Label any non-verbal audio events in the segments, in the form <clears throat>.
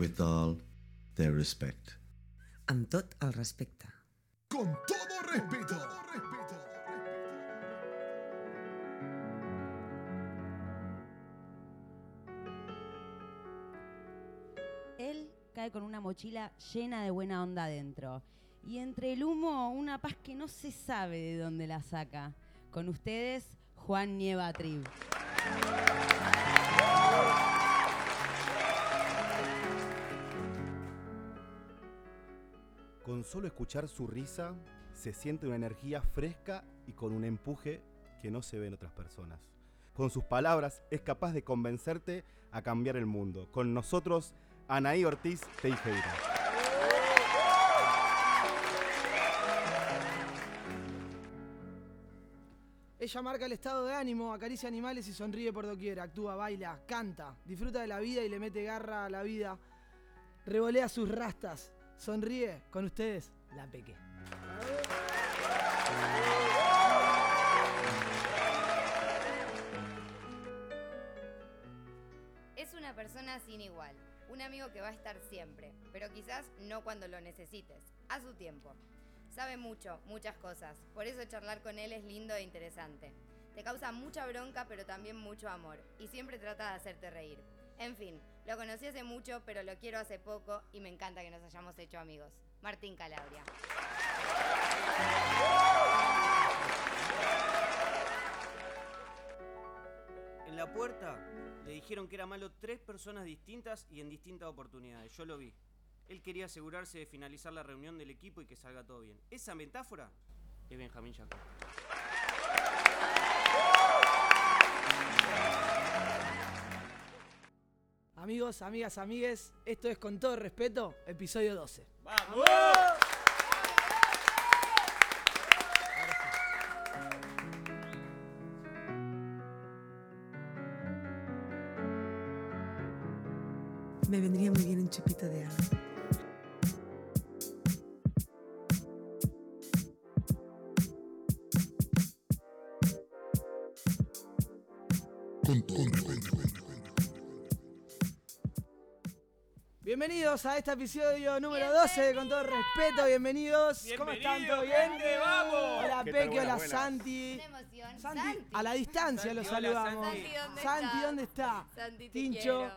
with all their respect. Amb tot el respecte. Con todo respeto. Él cae con una mochila llena de buena onda adentro. Y entre el humo, una paz que no se sabe de dónde la saca. Con ustedes, Juan Nieva Trib. Solo escuchar su risa, se siente una energía fresca y con un empuje que no se ve en otras personas. Con sus palabras es capaz de convencerte a cambiar el mundo. Con nosotros, Anaí Ortiz Teijeira. Ella marca el estado de ánimo, acaricia animales y sonríe por doquier. Actúa, baila, canta, disfruta de la vida y le mete garra a la vida. Revolea sus rastas, sonríe con ustedes, la peque. Es una persona sin igual, un amigo que va a estar siempre, pero quizás no cuando lo necesites, a su tiempo. Sabe mucho, muchas cosas, por eso charlar con él es lindo e interesante. Te causa mucha bronca pero también mucho amor, y siempre trata de hacerte reír. En fin, lo conocí hace mucho, pero lo quiero hace poco y me encanta que nos hayamos hecho amigos. Martín Calabria. En la puerta le dijeron que era malo tres personas distintas y en distintas oportunidades. Yo lo vi. Él quería asegurarse de finalizar la reunión del equipo y que salga todo bien. Esa metáfora es Benjamín Jacob. Amigos, amigas, amigues, esto es con todo respeto, episodio 12. ¡Vamos! Me vendría muy bien un chupito de agua. Bienvenidos a este episodio número 12 de Con todo respeto, bienvenidos. ¿Cómo están? ¿Todo bien? gente, vamos. Hola ¿Qué tal? Peque, hola Buenas, buenas. Santi. Una emoción. Santi, a la distancia los Santi, hola, saludamos. Santi. Santi, ¿dónde Santi, estás? ¿dónde está? Santi, te Tincho, quiero.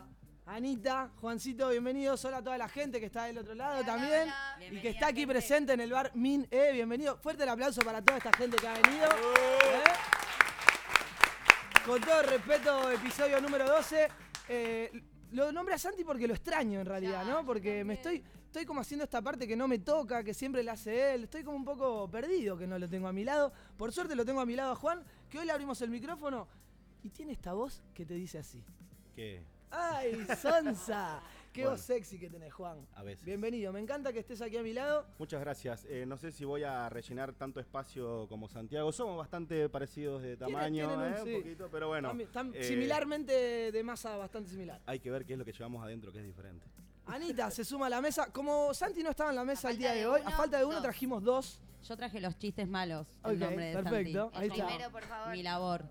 Anita, Juancito, bienvenidos. Hola a toda la gente que está del otro lado Hola, también. hola. Y que Bienvenida, está aquí gente. presente en el bar Min E. Bienvenido. Fuerte el aplauso para toda esta gente que ha venido. ¿Eh? Con todo respeto, episodio número 12. Eh, lo nombré a Santi porque lo extraño en realidad, Ya, ¿no? Porque me estoy, estoy como haciendo esta parte que no me toca, que siempre la hace él. Estoy como un poco perdido que no lo tengo a mi lado. Por suerte lo tengo a mi lado a Juan, que hoy le abrimos el micrófono y tiene esta voz que te dice así. ¿Qué? ¡Ay, Sonsa! <laughs> Qué Bueno. sexy que tenés, Juan. A veces. Bienvenido, me encanta que estés aquí a mi lado. Muchas gracias. Eh, no sé si voy a rellenar tanto espacio como Santiago. Somos bastante parecidos de tamaño, tienen un- ¿eh? sí. un poquito, pero bueno. Eh, similarmente de masa bastante similar. Hay que ver qué es lo que llevamos adentro, que es diferente. Anita se suma a la mesa. Como Santi no estaba en la mesa A el día de de hoy, a falta de uno dos. trajimos dos. Yo traje los chistes malos. Ok, el nombre de perfecto. Santi. Ahí El está. primero, por favor. Mi labor.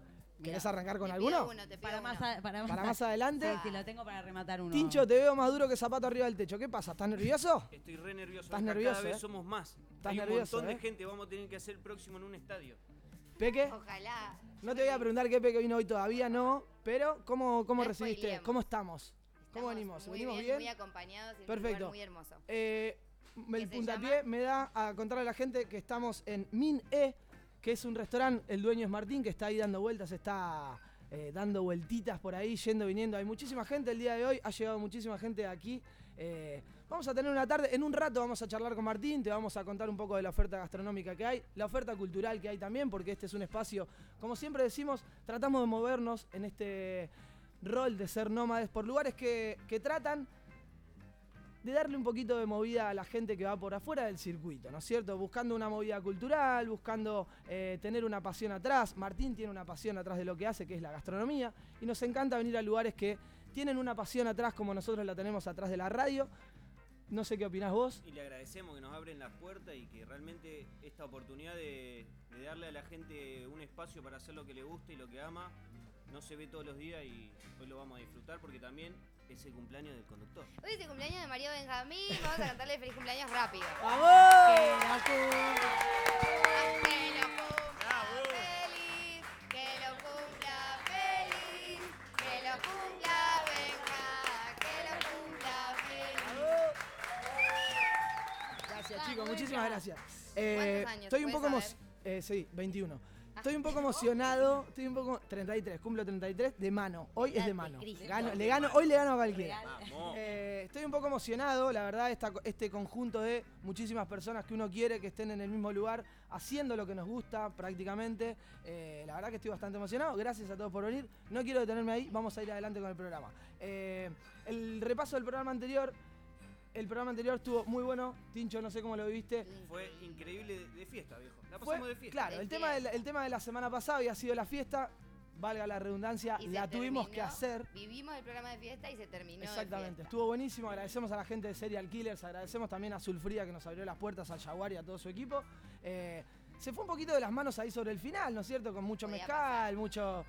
¿Querés arrancar con alguno? uno, te pido Para más, a- para, Para más adelante. Sí, sí, lo tengo para rematar uno. Tincho, te veo más duro que zapato arriba del techo. ¿Qué pasa? ¿Estás nervioso? Estoy re nervioso. Estás nervioso, Cada vez eh. somos más. Estás Hay un nervioso, montón eh. de gente. Vamos a tener que hacer el próximo en un estadio. Peque, Ojalá. no te voy a preguntar qué Peque vino hoy todavía, no. Pero, ¿cómo, cómo No recibiste? ¿Cómo estamos? ¿Cómo venimos? Muy ¿Venimos bien, bien? muy acompañados y en un Perfecto. lugar muy hermoso. Eh, el ¿Qué se puntapié me da a contarle a la gente que estamos en Min E, que es un restaurante, el dueño es Martín, que está ahí dando vueltas, está eh, dando vueltitas por ahí, yendo, viniendo. Hay muchísima gente el día de hoy, ha llegado muchísima gente aquí. Eh, vamos a tener una tarde, en un rato vamos a charlar con Martín, te vamos a contar un poco de la oferta gastronómica que hay, la oferta cultural que hay también, porque este es un espacio, como siempre decimos, tratamos de movernos en este rol de ser nómades por lugares que, que tratan de darle un poquito de movida a la gente que va por afuera del circuito, ¿no es cierto? Buscando una movida cultural, buscando eh, tener una pasión atrás. Martín tiene una pasión atrás de lo que hace, que es la gastronomía, y nos encanta venir a lugares que tienen una pasión atrás como nosotros la tenemos atrás de la radio. No sé qué opinás vos. Y le agradecemos que nos abren las puertas y que realmente esta oportunidad de, de darle a la gente un espacio para hacer lo que le gusta y lo que ama no se ve todos los días y hoy lo vamos a disfrutar porque también es el cumpleaños del conductor. Hoy es el cumpleaños de Mario Benjamín. Vamos a cantarle feliz cumpleaños rápido. <laughs> ¡Vamos! Que lo cumpla feliz, que lo cumpla feliz, que lo cumpla Benja, que lo cumpla feliz. Gracias, Ah, chicos, muchísimas gracias. Eh, años? estoy un ¿Se poco emo- eh, sí, 21. Estoy un poco emocionado, estoy un poco 33, cumplo 33 de mano. Hoy es de mano. Gano- le gano, hoy le gano a cualquiera. Eh, estoy un poco emocionado, la verdad, esta- este conjunto de muchísimas personas que uno quiere que estén en el mismo lugar, haciendo lo que nos gusta prácticamente. Eh, la verdad que estoy bastante emocionado. Gracias a todos por venir. No quiero detenerme ahí, vamos a ir adelante con el programa. Eh, el repaso del programa anterior. El programa anterior estuvo muy bueno. Tincho, no sé cómo lo viviste. Fue increíble de, de fiesta, viejo. La Fue- pasamos de fiesta. Claro, De el tema, del- el tema de la semana pasada había sido la fiesta. Valga la redundancia, Y la tuvimos que hacer. Vivimos el programa de fiesta y se terminó. de Exactamente, estuvo buenísimo. Agradecemos a la gente de Serial Killers, agradecemos también a Sulfría que nos abrió las puertas al Jaguar y a todo su equipo. Eh, se fue un poquito de las manos ahí sobre el final, ¿no es cierto? Con mucho Podía mezcal, mucho,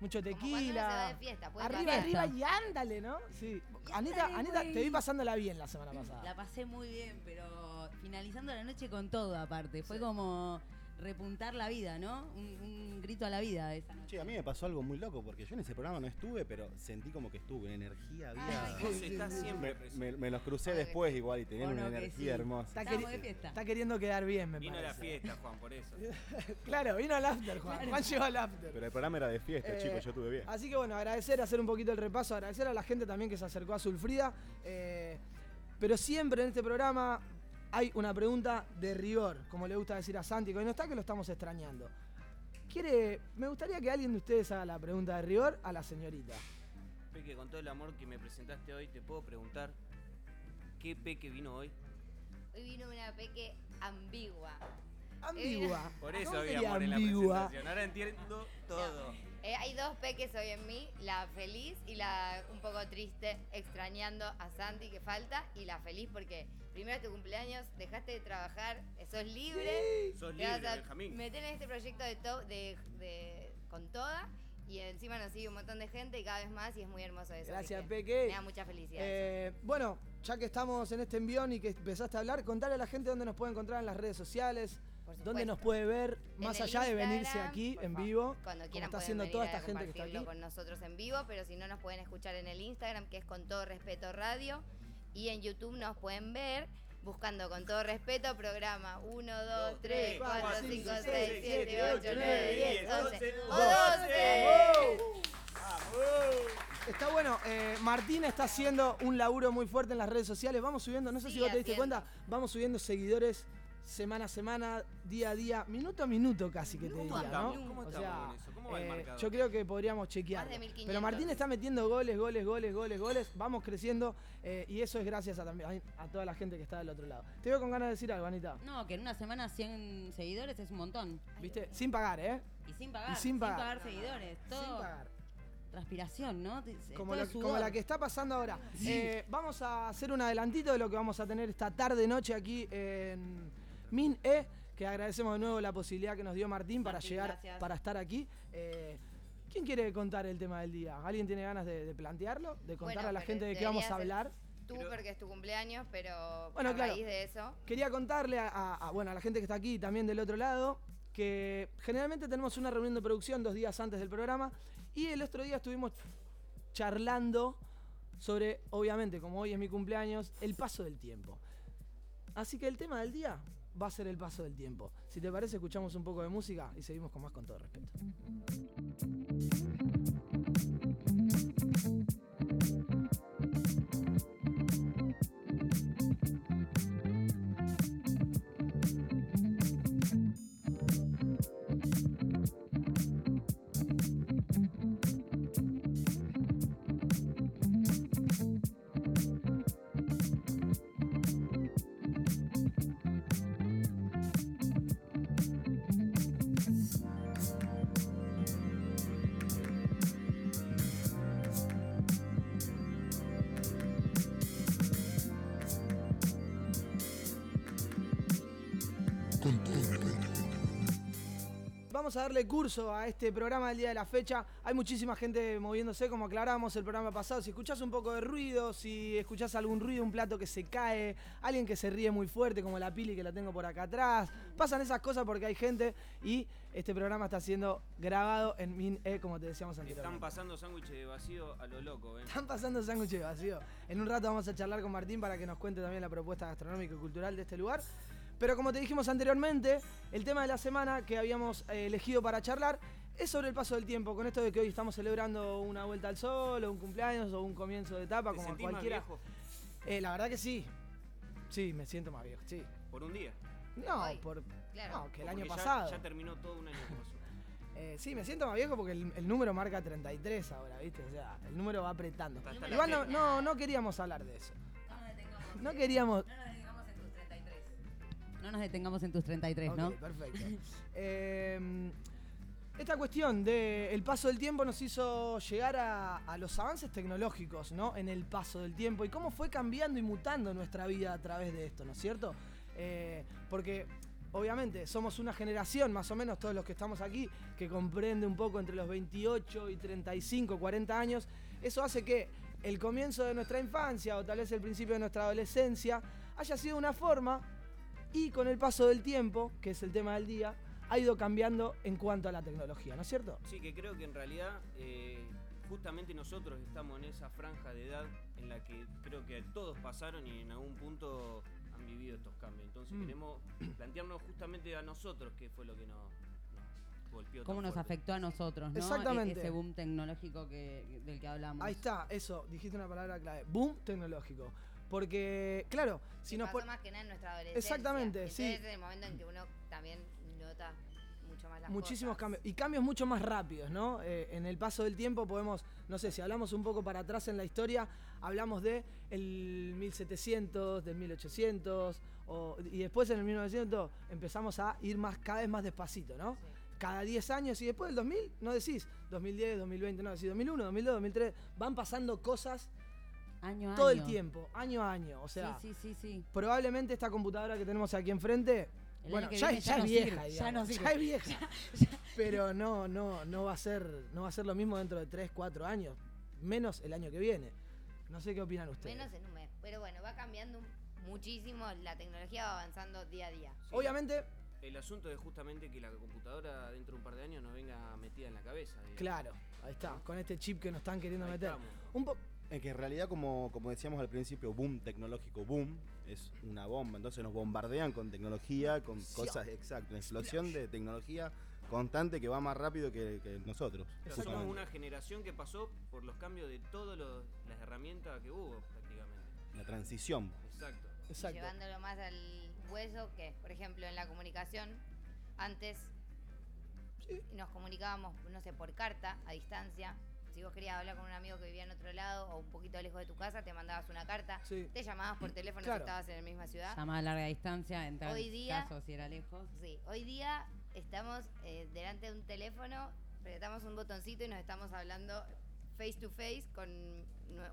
mucho Como cuando uno se va tequila. de fiesta, puede Arriba, pasar. arriba y ándale, ¿no? Sí. Anita, ándale, Anita, te vi pasándola bien la semana pasada. La pasé muy bien, pero finalizando la noche con todo aparte. Fue como repuntar la vida, ¿no? Un, un grito a la vida esa noche. Che, a mí me pasó algo muy loco porque yo en ese programa no estuve, pero sentí como que estuve, energía había. Ay, sí, sí, sí. siempre Me, presente. me- me los crucé Ay, después igual y tenían Bueno, una energía sí. hermosa. Está, queri- de fiesta. está queriendo quedar bien, me Vino la parece. fiesta, Juan, por eso. <laughs> Claro, vino al after, Juan. Juan llegó al after. Pero el programa era de fiesta, Eh, chicos, yo estuve bien. Así que bueno, agradecer, hacer un poquito el repaso, agradecer a la gente también que se acercó a Sulfrida. eh, pero siempre en este programa hay una pregunta de rigor, como le gusta decir a Santi, que hoy no está, que lo estamos extrañando. Quiere, me gustaría que alguien de ustedes haga la pregunta de rigor a la señorita. Peque, con todo el amor que me presentaste hoy, te puedo preguntar qué Peque vino hoy. Hoy vino una peque ambigua. Ambigua. <laughs> Por eso ¿Cómo había amor en la ambigua? presentación. Ahora entiendo todo. Eh, hay dos peques hoy en mí, la feliz y la un poco triste, extrañando a Santi que falta, y la feliz porque primero es tu cumpleaños, dejaste de trabajar, sos libre, Sos libre, Benjamín. meter en este proyecto de, to- de, de- con toda, y encima nos sigue un montón de gente y cada vez más, y es muy hermoso eso. Gracias, que Peque. Me da mucha felicidad. Eh, bueno, ya que estamos en este envión y que empezaste a hablar, contale a la gente dónde nos puede encontrar en las redes sociales, dónde nos puede ver, más allá de venirse aquí en favor, vivo, Cuando como quieran está haciendo venir toda esta gente que está aquí. con nosotros en vivo, pero si no nos pueden escuchar en el Instagram, que es con todo respeto radio, y en YouTube nos pueden ver buscando con todo respeto programa 1, 2, 3, 4, 5, 6, 7, 8, 9, 10, 11 o 12. Está bueno, eh, Martín está haciendo un laburo muy fuerte en las redes sociales. Vamos subiendo, no sé si Sí, vos te diste haciendo. cuenta, vamos subiendo seguidores semana a semana, día a día, minuto a minuto casi que te ¿Cómo diría, ¿no? ¿Cómo O sea, con eso? ¿Cómo va el eh, yo creo que podríamos chequear. Más de 1500. Pero Martín está metiendo goles, goles, goles, goles, goles. Vamos creciendo eh, y eso es gracias a, también, a toda la gente que está del otro lado. Te veo con ganas de decir algo, Anita. No, que en una semana 100 seguidores es un montón. ¿Viste? Sin pagar, ¿eh? Y sin pagar. Y sin pagar. seguidores. Todo Sin pagar. transpiración, ¿no? Como, lo- como la que está pasando ahora. Eh, vamos a hacer un adelantito de lo que vamos a tener esta tarde noche aquí en Min E, que agradecemos de nuevo la posibilidad que nos dio Martín para Martín, llegar, gracias. para estar aquí. Eh, ¿Quién quiere contar el tema del día? ¿Alguien tiene ganas de, de plantearlo? ¿De contar Bueno, a la gente de qué vamos a hablar? Tú porque es tu cumpleaños, pero Bueno, a claro. raíz de eso, Quería contarle a, a- a, bueno, a la gente que está aquí y también del otro lado que generalmente tenemos una reunión de producción dos días antes del programa y el otro día estuvimos charlando sobre, obviamente, como hoy es mi cumpleaños, el paso del tiempo. Así que el tema del día va a ser el paso del tiempo. Si te parece, escuchamos un poco de música y seguimos con más con todo respeto. A darle curso a este programa del día de la fecha. Hay muchísima gente moviéndose, como aclaramos el programa pasado. Si escuchás un poco de ruido, si escuchás algún ruido, un plato que se cae, alguien que se ríe muy fuerte, como la Pili que la tengo por acá atrás, pasan esas cosas porque hay gente y este programa está siendo grabado en Min E, como te decíamos Están anteriormente. pasando sándwiches de vacío a lo loco, ¿eh? Están pasando sándwiches vacío. En un rato vamos a charlar con Martín para que nos cuente también la propuesta gastronómica y cultural de este lugar. Pero como te dijimos anteriormente, el tema de la semana que habíamos eh, elegido para charlar es sobre el paso del tiempo, con esto de que hoy estamos celebrando una vuelta al sol, o un cumpleaños, o un comienzo de etapa, ¿Te como sentís más cualquiera. viejo Eh, la verdad que sí. Sí, me siento más viejo, sí. por un día? No, Hoy, por. claro. No, que el año ya- pasado. Ya, terminó todo un año. <laughs> Eh, sí, me siento más viejo porque el, el número marca 33 ahora, ¿viste? O sea, el número va apretando. Igual no, no, no queríamos hablar de eso. No. No queríamos. No No nos detengamos en tus 33, ¿no? Ok, perfecto. <laughs> Eh, esta cuestión del paso del tiempo nos hizo llegar a, a los avances tecnológicos, ¿no? En el paso del tiempo y cómo fue cambiando y mutando nuestra vida a través de esto, ¿no es cierto? Eh, porque obviamente somos una generación, más o menos todos los que estamos aquí, que comprende un poco entre los 28 y 35, 40 años. Eso hace que el comienzo de nuestra infancia o tal vez el principio de nuestra adolescencia haya sido una forma y con el paso del tiempo, que es el tema del día, ha ido cambiando en cuanto a la tecnología, ¿no es cierto? Sí, que creo que en realidad eh, justamente nosotros estamos en esa franja de edad en la que creo que todos pasaron y en algún punto han vivido estos cambios. Entonces Mm. queremos plantearnos justamente a nosotros qué fue lo que nos, nos golpeó. ¿Cómo nos fuerte. afectó a nosotros, no? Exactamente. E- Ese boom tecnológico que, del que hablamos. Ahí está, eso, dijiste una palabra clave, boom tecnológico. Porque, claro, si nos pasó más que nada en nuestra adolescencia. Exactamente, Entonces sí. es el momento en que uno también nota mucho más las Muchísimos cosas. cambios. Y cambios mucho más rápidos, ¿no? Eh, en el paso del tiempo podemos, no sé, si hablamos un poco para atrás en la historia, hablamos de el 1700, del 1800, o- y después en el 1900 empezamos a ir más cada vez más despacito, ¿no? Sí. Cada 10 años y después del 2000, no decís 2010, 2020, no decís 2001, 2002, 2003, van pasando cosas Año a todo el tiempo, año a año. O sea, sí, sí, sí, sí. probablemente esta computadora que tenemos aquí enfrente, El bueno, ya, viene es- ya ya es no vieja, sirve, ya ya es vieja. <laughs> Pero no, no, no va a ser, no va a ser lo mismo dentro de 3, 4 años, menos el año que viene. No sé qué opinan ustedes. Menos en un mes. Pero bueno, va cambiando muchísimo, la tecnología va avanzando día a día. Sí, Obviamente, El asunto es justamente que la computadora dentro de un par de años nos venga metida en la cabeza. digamos. claro, ahí está, con este chip que nos están queriendo Ahí meter. estamos. Un po- En que en realidad, como, como decíamos al principio, boom tecnológico, boom, es una bomba. Entonces nos bombardean con tecnología, con cosas, exacto, una explosión de tecnología constante que va más rápido que, que nosotros. Pero somos una generación que pasó por los cambios de todas las herramientas que hubo prácticamente. La transición. Exacto. exacto. Llevándolo más al hueso, que por ejemplo en la comunicación, antes nos comunicábamos, no sé, por carta, a distancia. Si vos querías hablar con un amigo que vivía en otro lado o un poquito lejos de tu casa, te mandabas una carta, Sí. te llamabas por teléfono Claro. si estabas en la misma ciudad. Llamada a larga distancia, en tal Hoy día- caso, si era lejos. Sí, hoy día estamos eh, delante de un teléfono, apretamos un botoncito y nos estamos hablando face to face con,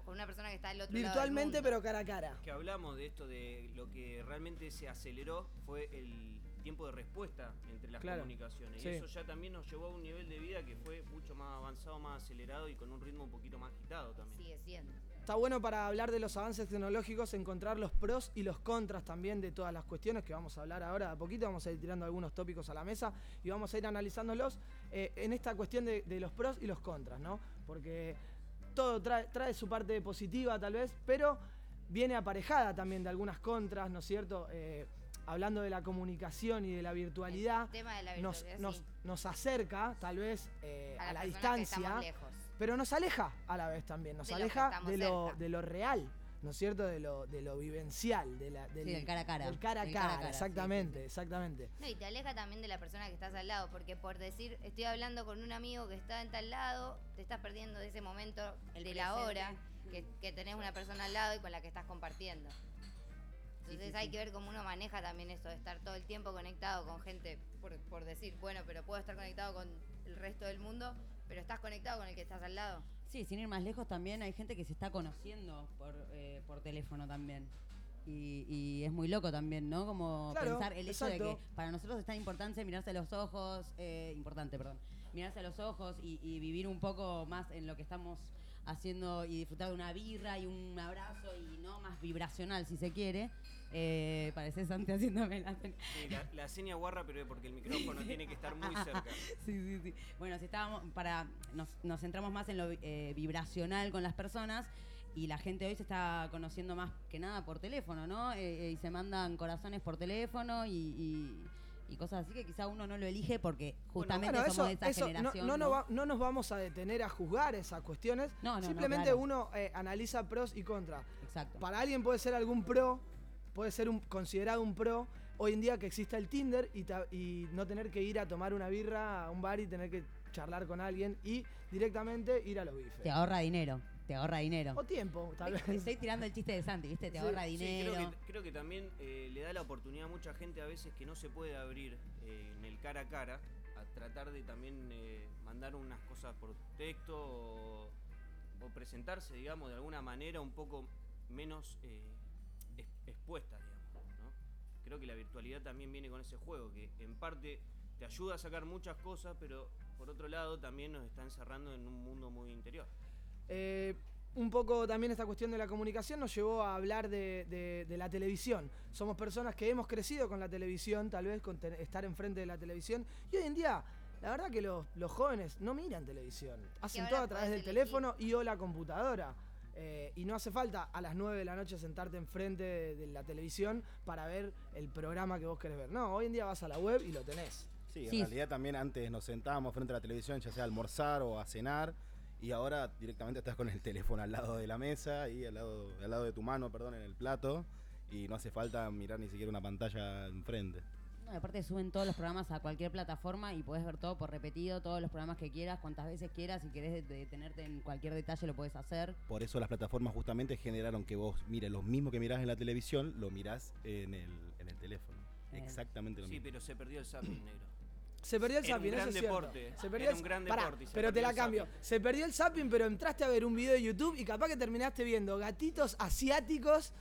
una persona que está al otro Virtualmente, lado. pero cara a cara. Que hablamos de esto de lo que realmente se aceleró fue el tiempo de respuesta entre las Claro. comunicaciones. Sí. Y eso ya también nos llevó a un nivel de vida que fue mucho más avanzado, más acelerado y con un ritmo un poquito más agitado también. Sigue siendo. Está bueno para hablar de los avances tecnológicos, encontrar los pros y los contras también de todas las cuestiones que vamos a hablar ahora de a poquito. Vamos a ir tirando algunos tópicos a la mesa y vamos a ir analizándolos eh, en esta cuestión de, de los pros y los contras, ¿no? Porque todo trae, trae su parte positiva tal vez, pero viene aparejada también de algunas contras, ¿no es cierto? Eh, hablando de la comunicación y de la virtualidad, de la nos, virtualidad, nos, sí. nos acerca tal vez eh, a, la distancia. Pero nos aleja a la vez también, nos De aleja de lo, de lo real, ¿no es cierto? De lo, de lo vivencial, de la, del, Sí, del cara a cara. del cara a cara, exactamente, sí, sí. exactamente. No, y te aleja también de la persona que estás al lado, porque por decir, estoy hablando con un amigo que está en tal lado, te estás perdiendo de ese momento, El de la hora, que, que tenés una persona al lado y con la que estás compartiendo. Entonces sí, hay sí. que ver cómo uno maneja también eso, de estar todo el tiempo conectado con gente, por, por decir, bueno, pero puedo estar conectado con el resto del mundo, pero estás conectado con el que estás al lado. Sí, sin ir más lejos también hay gente que se está conociendo por, eh, por teléfono también. Y, y es muy loco también, ¿no? Como Claro, pensar el hecho de que para nosotros es tan importante mirarse a los ojos, eh, importante, perdón, mirarse a los ojos y, y vivir un poco más en lo que estamos haciendo y disfrutar de una birra y un abrazo y no más vibracional si se quiere. Eh, parece Santi haciéndome la Sí, la, la seña guarra, pero porque el micrófono tiene que estar muy cerca. <laughs> Sí, sí, sí. Bueno, si estábamos para nos, nos centramos más en lo eh, vibracional con las personas y la gente hoy se está conociendo más que nada por teléfono, ¿no? Eh, eh, y se mandan corazones por teléfono y, y- y cosas así que quizá uno no lo elige porque justamente Bueno, somos eso, de esa eso no, generación. no, ¿no? nos va- no nos vamos a detener a juzgar esas cuestiones. No, no, no, Simplemente claro. uno eh, analiza pros y contras. Exacto. Para alguien puede ser algún pro, puede ser un, considerado un pro. Hoy en día que exista el Tinder y, ta- y no tener que ir a tomar una birra a un bar y tener que charlar con alguien y directamente ir a los bifes. Te ahorra dinero, te ahorra dinero. O tiempo, tal vez. Estoy tirando el chiste de Santi, ¿viste? Te Sí, ahorra Sí, dinero. creo, que, creo que también eh, le da la oportunidad a mucha gente a veces que no se puede abrir eh, en el cara a cara a tratar de también eh, mandar unas cosas por texto o, o presentarse, digamos, de alguna manera un poco menos expuesta, digamos. ¿no? Creo que la virtualidad también viene con ese juego, que en parte te ayuda a sacar muchas cosas, pero por otro lado también nos está encerrando en un mundo muy interior. Eh, un poco también esta cuestión de la comunicación nos llevó a hablar de, de- de la televisión. Somos personas que hemos crecido con la televisión, tal vez con te- estar enfrente de la televisión. Y hoy en día, la verdad que los, los jóvenes no miran televisión. Hacen todo a través del elegir. teléfono y o la computadora. Eh, y no hace falta a las 9 de la noche sentarte enfrente de, de la televisión para ver el programa que vos querés ver. No, hoy en día vas a la web y lo tenés. Sí, en Sí. realidad también antes nos sentábamos frente a la televisión, ya sea a almorzar o a cenar, y ahora directamente estás con el teléfono al lado de la mesa y al lado, al lado de tu mano, perdón, en el plato, y no hace falta mirar ni siquiera una pantalla enfrente. No, aparte suben todos los programas a cualquier plataforma y puedes ver todo por repetido, todos los programas que quieras, cuantas veces quieras, si querés de- detenerte en cualquier detalle lo puedes hacer. Por eso las plataformas justamente generaron que vos mires lo mismo que mirás en la televisión, lo mirás en el, en el teléfono. Eh, Exactamente lo Sí, mismo. pero se perdió el zapping negro. Se perdió el zapping, eso gran es cierto. deporte, Se perdió era el- un gran Pará, deporte pero te la cambio. zapping. Se perdió el zapping, pero entraste a ver un video de YouTube y capaz que terminaste viendo gatitos asiáticos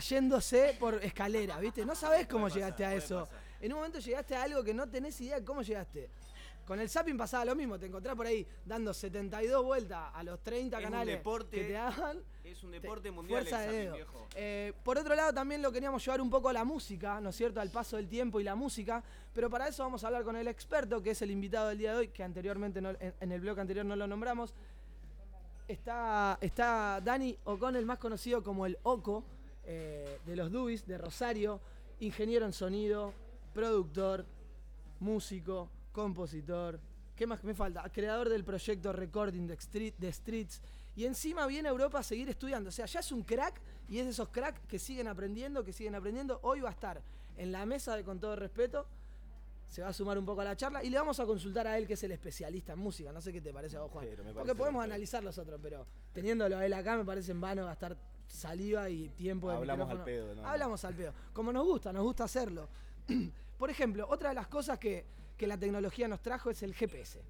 cayéndose por escalera, ¿viste? No sabés cómo llegaste a eso. pasar. En un momento llegaste a algo que no tenés idea de cómo llegaste. Con el zapping pasaba lo mismo, te encontrás por ahí dando 72 vueltas a los 30 Es un canales deporte que te daban. Es un Te- deporte mundial el fuerza de dedo. viejo. Eh, por otro lado, también lo queríamos llevar un poco a la música, ¿no es cierto? Al paso del tiempo y la música. Pero para eso vamos a hablar con el experto, que es el invitado del día de hoy, que anteriormente no- en, en el blog anterior no lo nombramos. Está, está Dani O'Connell, más conocido como el Oco, eh, de los Dubis, de Rosario, ingeniero en sonido, productor, músico, compositor. ¿Qué más me falta? Creador del proyecto Recording the, Street, The Streets. Y encima viene a Europa a seguir estudiando. O sea, ya es un crack y es de esos cracks que siguen aprendiendo, que siguen aprendiendo. Hoy va a estar en la mesa de Con todo respeto. Se va a sumar un poco a la charla y le vamos a consultar a él, que es el especialista en música. No sé qué te parece a vos, Juan. Porque podemos analizar los otros, pero teniéndolo a él acá me parece en vano gastar saliva y tiempo de Hablamos al pedo, ¿no? Hablamos al pedo. Como nos gusta, nos gusta hacerlo. <clears throat> Por ejemplo, otra de las cosas que, que la tecnología nos trajo es el GPS.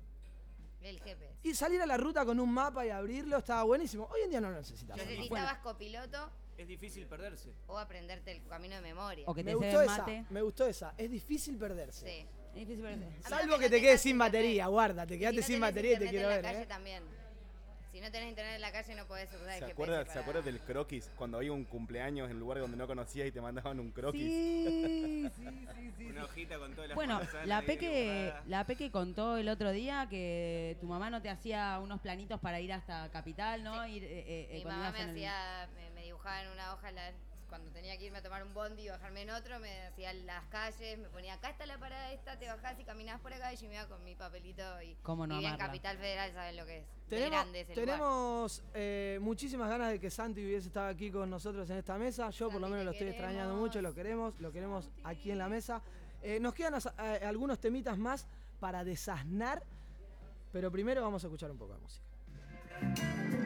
El GPS. Y salir a la ruta con un mapa y abrirlo estaba buenísimo. Hoy en día no lo necesitamos. Necesitabas copiloto Es difícil perderse. o aprenderte el camino de memoria. O que Me te gustó cebe esa, mate. me gustó esa. Es difícil perderse. Sí. Es difícil perderse. Salvo que te quedes sin batería, guarda, te Si quedaste no sin batería y te quiero en ver, la calle ¿eh? también. Si no tenés internet en la calle no podés usar el ¿Se GPS acuerdan, ¿Se acuerdan del croquis? Cuando había un cumpleaños en un lugar donde no conocías y te mandaban un croquis. Sí, <laughs> sí, sí, sí. Una hojita con todas las Bueno, manzanas la Peque, la Peque contó el otro día que tu mamá no te hacía unos planitos para ir hasta Capital, ¿no? Ir, eh, eh, Mi cuando mamá me el- hacía, me, me dibujaba en una hoja la- cuando tenía que irme a tomar un bondi y bajarme en otro, me hacía las calles, me ponía acá está la parada esta, te bajás y caminás por acá y yo me iba con mi papelito y ¿Cómo no vivía en? Capital Federal, saben lo que es. Tenemos, grande ese lugar. tenemos eh, muchísimas ganas de que Santi hubiese estado aquí con nosotros en esta mesa. Yo por lo menos lo estoy extrañando mucho, lo queremos, lo queremos aquí en la mesa. Eh, nos quedan eh, algunos temitas más para desasnar, pero primero vamos a escuchar un poco de música.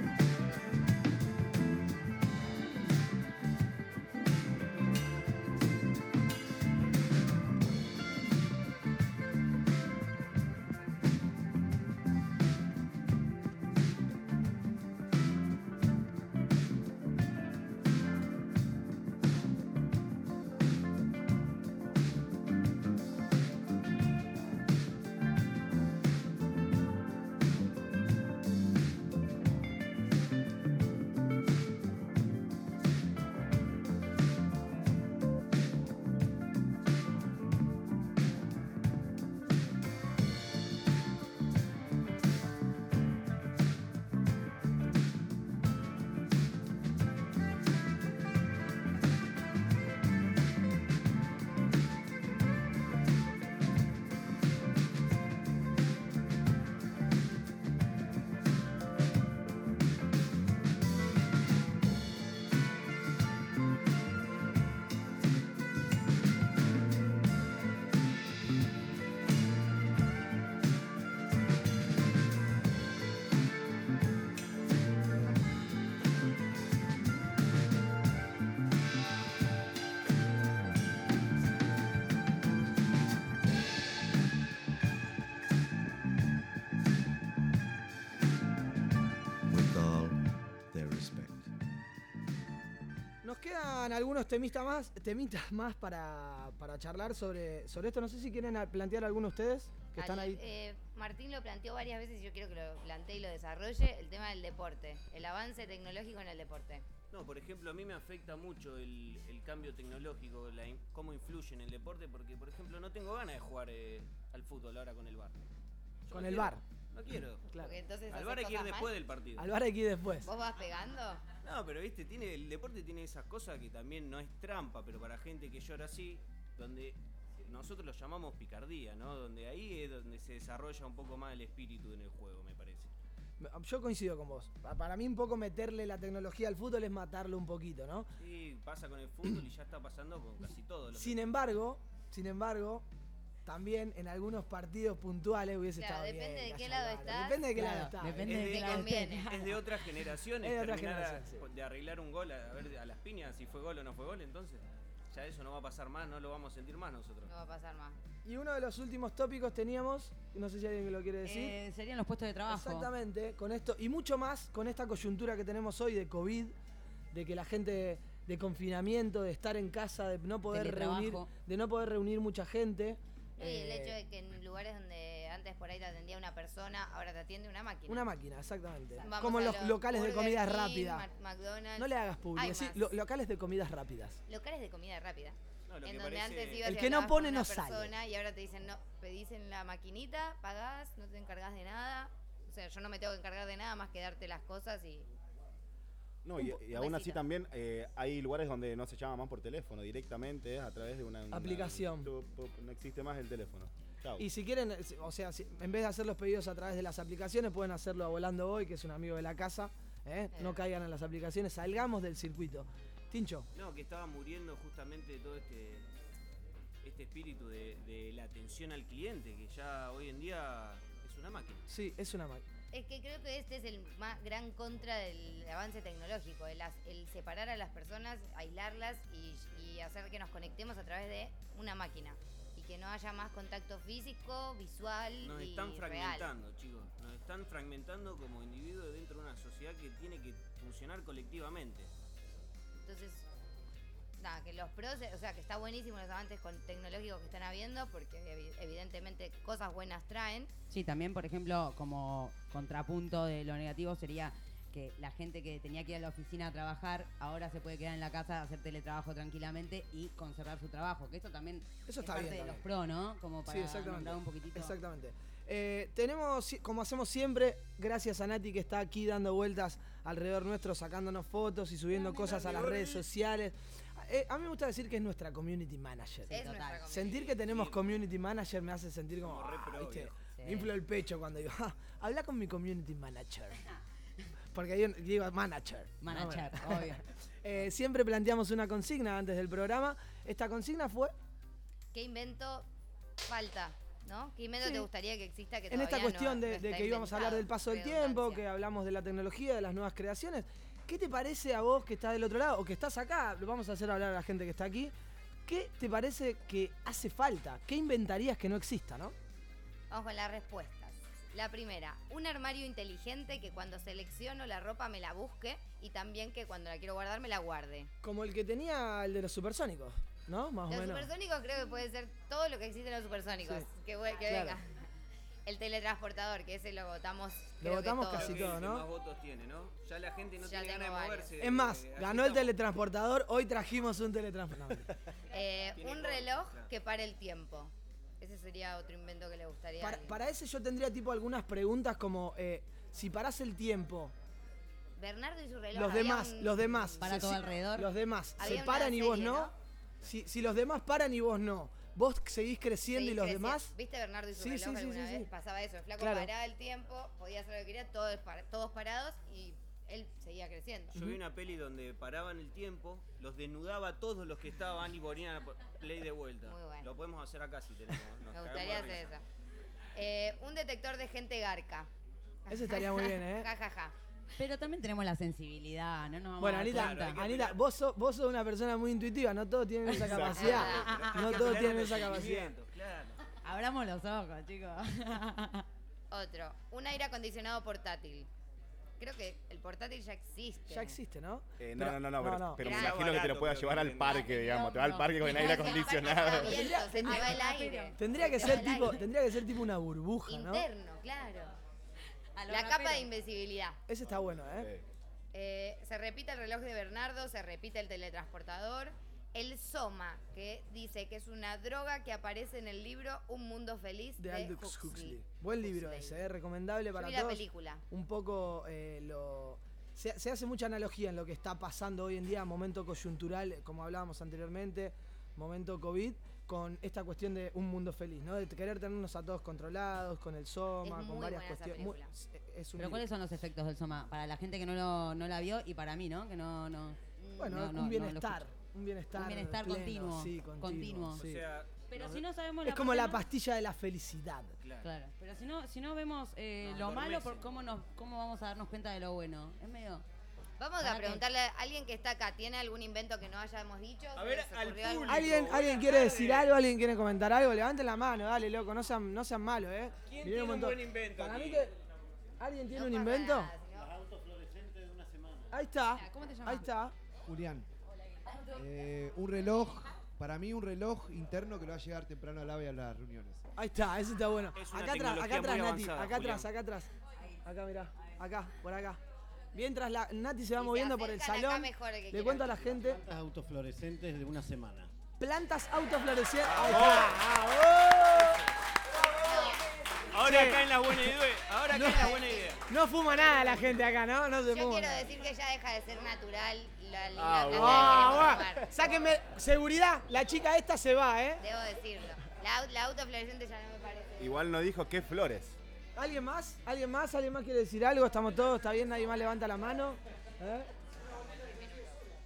Temitas más, temitas <laughs> más para, para charlar sobre, sobre esto. No sé si quieren plantear alguno de ustedes que están ahí. eh, Martín lo planteó varias veces y yo quiero que lo plantee y lo desarrolle, el tema del deporte, el avance tecnológico en el deporte. No, por ejemplo, a mí me afecta mucho el, el cambio tecnológico, la cómo influye en el deporte, porque, por ejemplo, no tengo ganas de jugar eh, al fútbol ahora con el bar. Yo Con no el quiero, VAR. No quiero. Claro. Entonces Al bar hay que ir después mal. del partido. Al bar hay que ir después. ¿Vos vas pegando? No, pero viste, tiene, el deporte tiene esas cosas que también no es trampa, pero para gente que llora así, donde nosotros lo llamamos picardía, ¿no? Donde ahí es donde se desarrolla un poco más el espíritu en el juego, me parece. Yo coincido con vos. Pa- Para mí un poco meterle la tecnología al fútbol es matarlo un poquito, ¿no? Sí, pasa con el fútbol y ya está pasando con casi todo. Lo Sin embargo, sin embargo, también en algunos partidos puntuales hubiese Claro, estado depende bien de qué lado estás. Depende de qué Claro, lado estás. depende es de de, qué lado conviene. es de otras generaciones Es de otra a- generación, sí. de arreglar un gol a, a ver a las piñas si fue gol o no fue gol, entonces ya eso no va a pasar más, no lo vamos a sentir más nosotros. No va a pasar más. Y uno de los últimos tópicos teníamos, no sé si alguien lo quiere decir. Eh, serían los puestos de trabajo. Exactamente, con esto y mucho más con esta coyuntura que tenemos hoy de COVID, de que la gente de confinamiento, de estar en casa, de no poder reunir, de no poder reunir mucha gente. No, y el Eh, hecho de que en lugares donde antes por ahí te atendía una persona, ahora te atiende una máquina. Una máquina, exactamente. Vamos Como a los los locales de Burger comidas King, rápidas. McDonald's. No le hagas publicidad, más. lo- locales de comidas rápidas. Locales de comida rápida. No, lo en que donde parece- antes ibas El que no pone una no sale. persona Y ahora te dicen, no, pedís en la maquinita, pagás, no te encargas de nada. O sea, yo no me tengo que encargar de nada más que darte las cosas y... No, y, y aún así también eh, hay lugares donde no se llama más por teléfono, directamente a través de una, una- Aplicación. no existe más el teléfono. Chau. Y si quieren, o sea, si- en vez de hacer los pedidos a través de las aplicaciones, pueden hacerlo a Volando Hoy, que es un amigo de la casa. ¿eh? No Eh. caigan en las aplicaciones, salgamos del circuito. Tincho, No, que estaba muriendo justamente todo este este espíritu de, de la atención al cliente, que ya hoy en día es una máquina. sí, es una máquina. Es que creo que este es el más gran contra del avance tecnológico, el, el separar a las personas, aislarlas y, y hacer que nos conectemos a través de una máquina. Y que no haya más contacto físico, visual Nos y están real. fragmentando, chicos. Nos están fragmentando como individuos dentro de una sociedad que tiene que funcionar colectivamente. Entonces, nada, que los pros, o sea, que está buenísimo los avances con- tecnológicos que están habiendo, porque evi- evidentemente cosas buenas traen. Sí, también, por ejemplo, como contrapunto de lo negativo sería que la gente que tenía que ir a la oficina a trabajar ahora se puede quedar en la casa, hacer teletrabajo tranquilamente y conservar su trabajo. Que eso también Eso es está parte bien de los también. pro, ¿no? Como para Sí, nombrar un poquitito. Exactamente. Eh, tenemos, como hacemos siempre, gracias a Nati que está aquí dando vueltas alrededor nuestro, sacándonos fotos y subiendo cosas a las redes sociales. Eh, a mí me gusta decir que es nuestra community manager. es total. nuestra. Sentir que tenemos community manager me hace sentir como, Como re ah, pro, ¿viste? viejo. Me Sí. inflo el pecho cuando digo, "Ja, habla con mi community manager. <laughs> Porque yo digo manager. ¿no? Manager, Bueno. <laughs> obvio. Eh, siempre planteamos una consigna antes del programa. Esta consigna fue ¿Qué invento falta? ¿No? ¿Qué invento Sí. te gustaría que exista que en esta no- cuestión de, no de está que íbamos a hablar del paso del tiempo, que hablamos de la tecnología, de las nuevas creaciones. ¿Qué te parece a vos que estás del otro lado o que estás acá? Lo vamos a hacer hablar a la gente que está aquí. ¿Qué te parece que hace falta? ¿Qué inventarías que no exista, no? Vamos con las respuestas. La primera, un armario inteligente que cuando selecciono la ropa me la busque y también que cuando la quiero guardar me la guarde. Como el que tenía el de los supersónicos, ¿no? Más o Los menos. supersónicos creo que puede ser todo lo que existe en los supersónicos. Sí. Que, que Claro. venga. El teletransportador, que ese lo votamos. Lo votamos todos. casi todo, ¿no? más votos tiene, ¿no? Ya la gente no Ya tiene ganas de moverse. Es más, eh, ganó el estamos. teletransportador, hoy trajimos un teletransportador. <laughs> Eh, un reloj claro. que pare el tiempo. Ese sería otro invento que le gustaría. Para, para ese yo tendría tipo algunas preguntas como, eh, si parás el tiempo, Bernardo y su reloj. los demás, un- los demás. Para se- todo alrededor. Los demás se paran y vos serie, no. ¿no? Si, si los demás paran y vos no, vos seguís creciendo seguís y los creciendo. demás. ¿Viste Bernardo y su Sí, reloj sí, sí, alguna sí, vez? Pasaba eso. El flaco Claro. paraba el tiempo, podía hacer lo que quería, todos, todos parados y él seguía creciendo. Yo vi una peli donde paraban el tiempo, los desnudaba a todos los que estaban y ponían a play de vuelta. Muy bueno. Lo podemos hacer acá si tenemos. nos Me gustaría hacer eso. Eh, un detector de gente garca. Ese estaría muy bien, ¿eh? <laughs> Ja, ja, ja. Pero también tenemos la sensibilidad, ¿no? Nos vamos Bueno, a dar Anita, cuenta. Anita vos sos, vos sos una persona muy intuitiva, no todos tienen esa capacidad. <laughs> No todos tienen esa capacidad. Claro. Abramos los ojos, chicos. <laughs> Otro, un aire acondicionado portátil. creo que el portátil ya existe. Ya existe, ¿no? Eh, no, Pero- no, no, no, pero, no, no. pero me imagino que te lo barato, pueda creo llevar al parque, digamos. Te va al parque con aire El está acondicionado. abierto, se te va el aire. Tendría que ser tipo, aire. tendría que ser tipo una burbuja, ¿no? Interno, claro. A lo La capa de invisibilidad. Ese está bueno, ¿eh? Eh, se repite el reloj de Bernardo, se repite el teletransportador. El Soma, que dice que es una droga que aparece en el libro Un Mundo Feliz De de, Aldous Huxley. Huxley. Buen libro Huxley. ese, ¿eh? recomendable Yo para vi la todos. película. Un poco eh, lo. Se, se hace mucha analogía en lo que está pasando hoy en día, momento coyuntural, como hablábamos anteriormente, momento COVID, con esta cuestión de un mundo feliz, ¿no? De querer tenernos a todos controlados, con el Soma, Es con muy varias buena esa cuestiones. Muy- película. es un Pero ¿cuáles son los efectos del Soma? Para la gente que no, lo, no la vio y para mí, ¿no? Que no... no Bueno, no, no, no un bienestar. un bienestar. Un bienestar pleno, continuo, Sí, continuo. continuo. O sea, Pero si no sabemos es como la pastilla de la felicidad. Claro. Claro, pero si no, si no vemos eh, lo malo, por ¿cómo, nos, ¿cómo vamos a darnos cuenta de lo bueno? Es medio... Vamos ¿Para a preguntarle a alguien que está acá, ¿tiene algún invento que no hayamos dicho? A ¿Se ver, al público. ¿Alguien, ¿alguien quiere decir algo? ¿Alguien quiere comentar algo? Levanten la mano, dale, loco, no sean, no sean malos, ¿eh? ¿Quién tiene un buen invento Para aquí? mí que... ¿Alguien tiene No un invento? Ahí está. ¿Cómo te llamas? Ahí está. Julián. Eh, un reloj, para mí un reloj interno que lo va a llegar temprano al AVE a las reuniones. Ahí está, ese está bueno. Es Acá atrás, acá atrás, Nati. avanzada, Acá atrás, acá atrás. Acá, mirá. Acá, por acá. Mientras la Nati se va se moviendo por el salón, mejor que le cuento a la gente, Plantas autofluorescentes de una semana. plantas está. Ahora Sí. cae en la buena idea. Ahora cae en la buena idea. No fuma nada la gente acá, ¿no? No se Yo fuma. quiero decir que ya deja de ser natural la, la Ah, planta bueno. Ah, que queremos fumar. Sáquenme seguridad. La chica esta se va, ¿eh? Debo decirlo. La, la autofluorescente ya no me parece. Igual no dijo qué flores. ¿Alguien más? ¿Alguien más? ¿Alguien más quiere decir algo? ¿Estamos todos? ¿Está bien? ¿Nadie más levanta la mano? ¿Eh?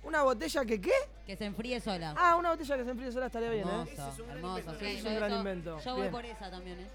¿Una botella que qué? Que se enfríe sola. Ah, una botella que se enfríe sola estaría bien, ¿eh? hermoso, Ese es un gran hermoso. invento. sí, es yo un gran eso- invento. Yo voy Bien. por esa también, ¿eh?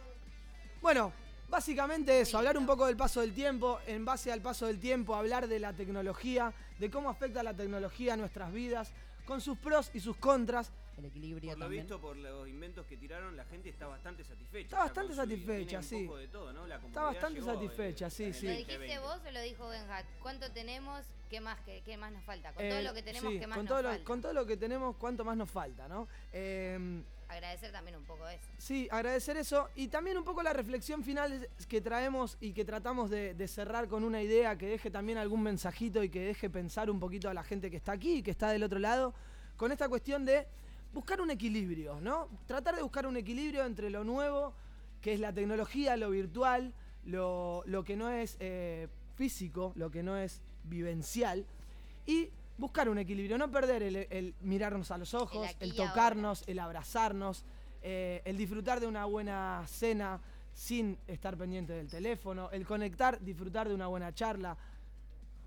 Bueno, básicamente eso, hablar un poco del paso del tiempo, en base al paso del tiempo, hablar de la tecnología, de cómo afecta la tecnología a nuestras vidas, con sus pros y sus contras. El equilibrio Por lo también. visto, por los inventos que tiraron, la gente está bastante satisfecha. Está bastante satisfecha, sí. Un poco de todo, ¿no? La Está bastante satisfecha, sí, sí. ¿Lo dijiste 2020. vos o lo dijo Benja? ¿Cuánto tenemos? ¿Qué más, qué, qué más nos falta? Con Eh, todo lo que tenemos, sí, ¿qué más con nos todo lo- falta? con todo lo que tenemos, ¿cuánto más nos falta, no? Eh, Agradecer también un poco eso. Sí, agradecer eso y también un poco la reflexión final que traemos y que tratamos de, de cerrar con una idea que deje también algún mensajito y que deje pensar un poquito a la gente que está aquí y que está del otro lado, con esta cuestión de buscar un equilibrio, ¿no? Tratar de buscar un equilibrio entre lo nuevo, que es la tecnología, lo virtual, lo, lo que no es eh, físico, lo que no es vivencial, y buscar un equilibrio, no perder el, el mirarnos a los ojos, el ahora. tocarnos, el abrazarnos, eh, el disfrutar de una buena cena sin estar pendiente del teléfono, el conectar, disfrutar de una buena charla.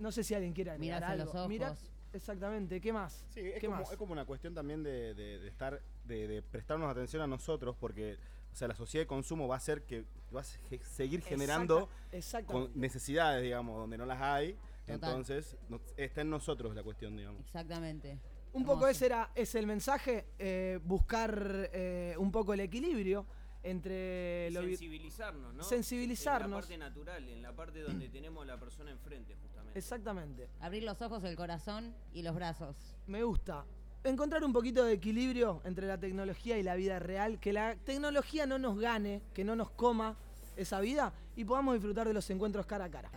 No sé si alguien quiere a algo. los ojos. Mira- exactamente, ¿qué más? Sí, es ¿Qué como, más? es como una cuestión también de, de- de estar, de, de prestarnos atención a nosotros, porque o sea, la sociedad de consumo va a hacer que va a se- seguir generando Exacta- con exactamente. necesidades, digamos, donde no las hay. Total. Entonces, no- está en nosotros la cuestión, digamos. Exactamente. Un poco ese era es el mensaje, eh, buscar eh, un poco el equilibrio entre lo sensibilizarnos, ¿no? Sensibilizarnos. En la parte natural, en la parte donde tenemos a la persona enfrente, justamente. Exactamente. Abrir los ojos, el corazón y los brazos. Me gusta. Encontrar un poquito de equilibrio entre la tecnología y la vida real, que la tecnología no nos gane, que no nos coma esa vida y podamos disfrutar de los encuentros cara a cara.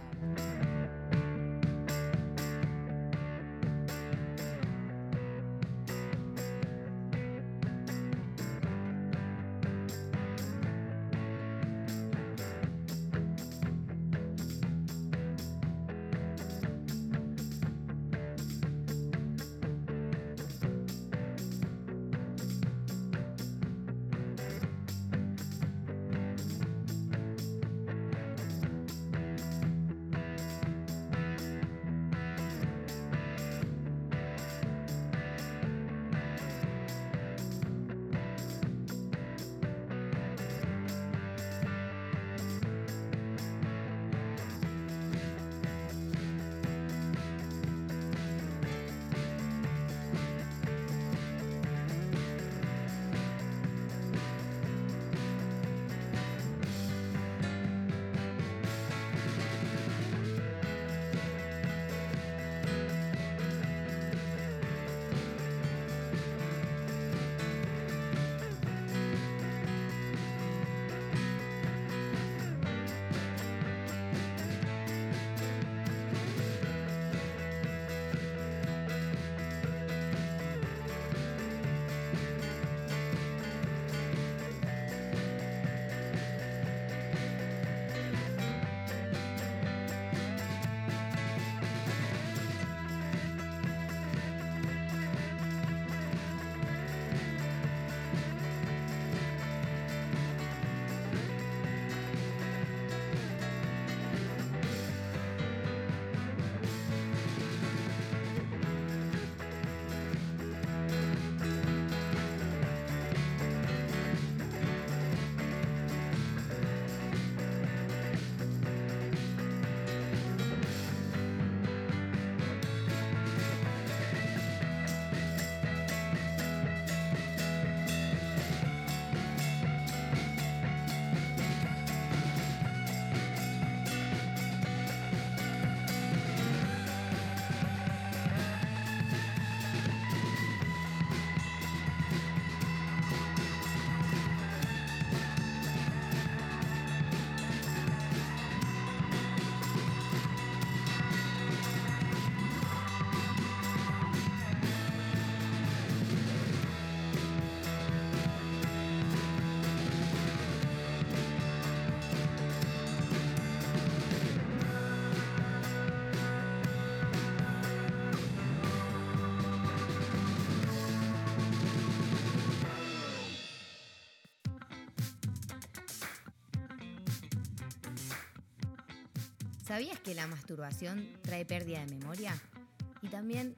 ¿Sabías que la masturbación trae pérdida de memoria? Y también...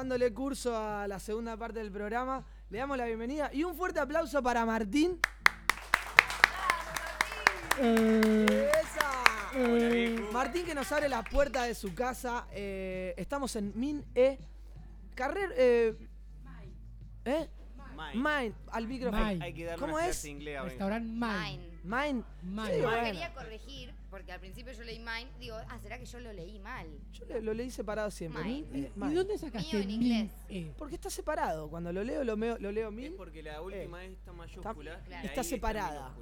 Dándole curso a la segunda parte del programa, le damos la bienvenida y un fuerte aplauso para Martín. ¡Esa! Martín que nos abre la puerta de su casa. eh, estamos en Min E. Carrer. Eh, ¿Eh? Mine. Al micrófono. Mine. Hay que darle ¿Cómo es? clase de inglés a Benja. Restaurant Mine. Mine. Mine. Mine. Bueno. quería corregir, porque al principio yo leí mine. Digo, ah, ¿será que yo lo leí mal? Yo lo leí separado siempre. Mine. Min, eh, ¿Y mine. dónde sacaste Mío en Min inglés. Porque está separado. Cuando lo leo, lo, meo- lo leo Es min. porque la última es esta mayúscula. Claro. Está separada.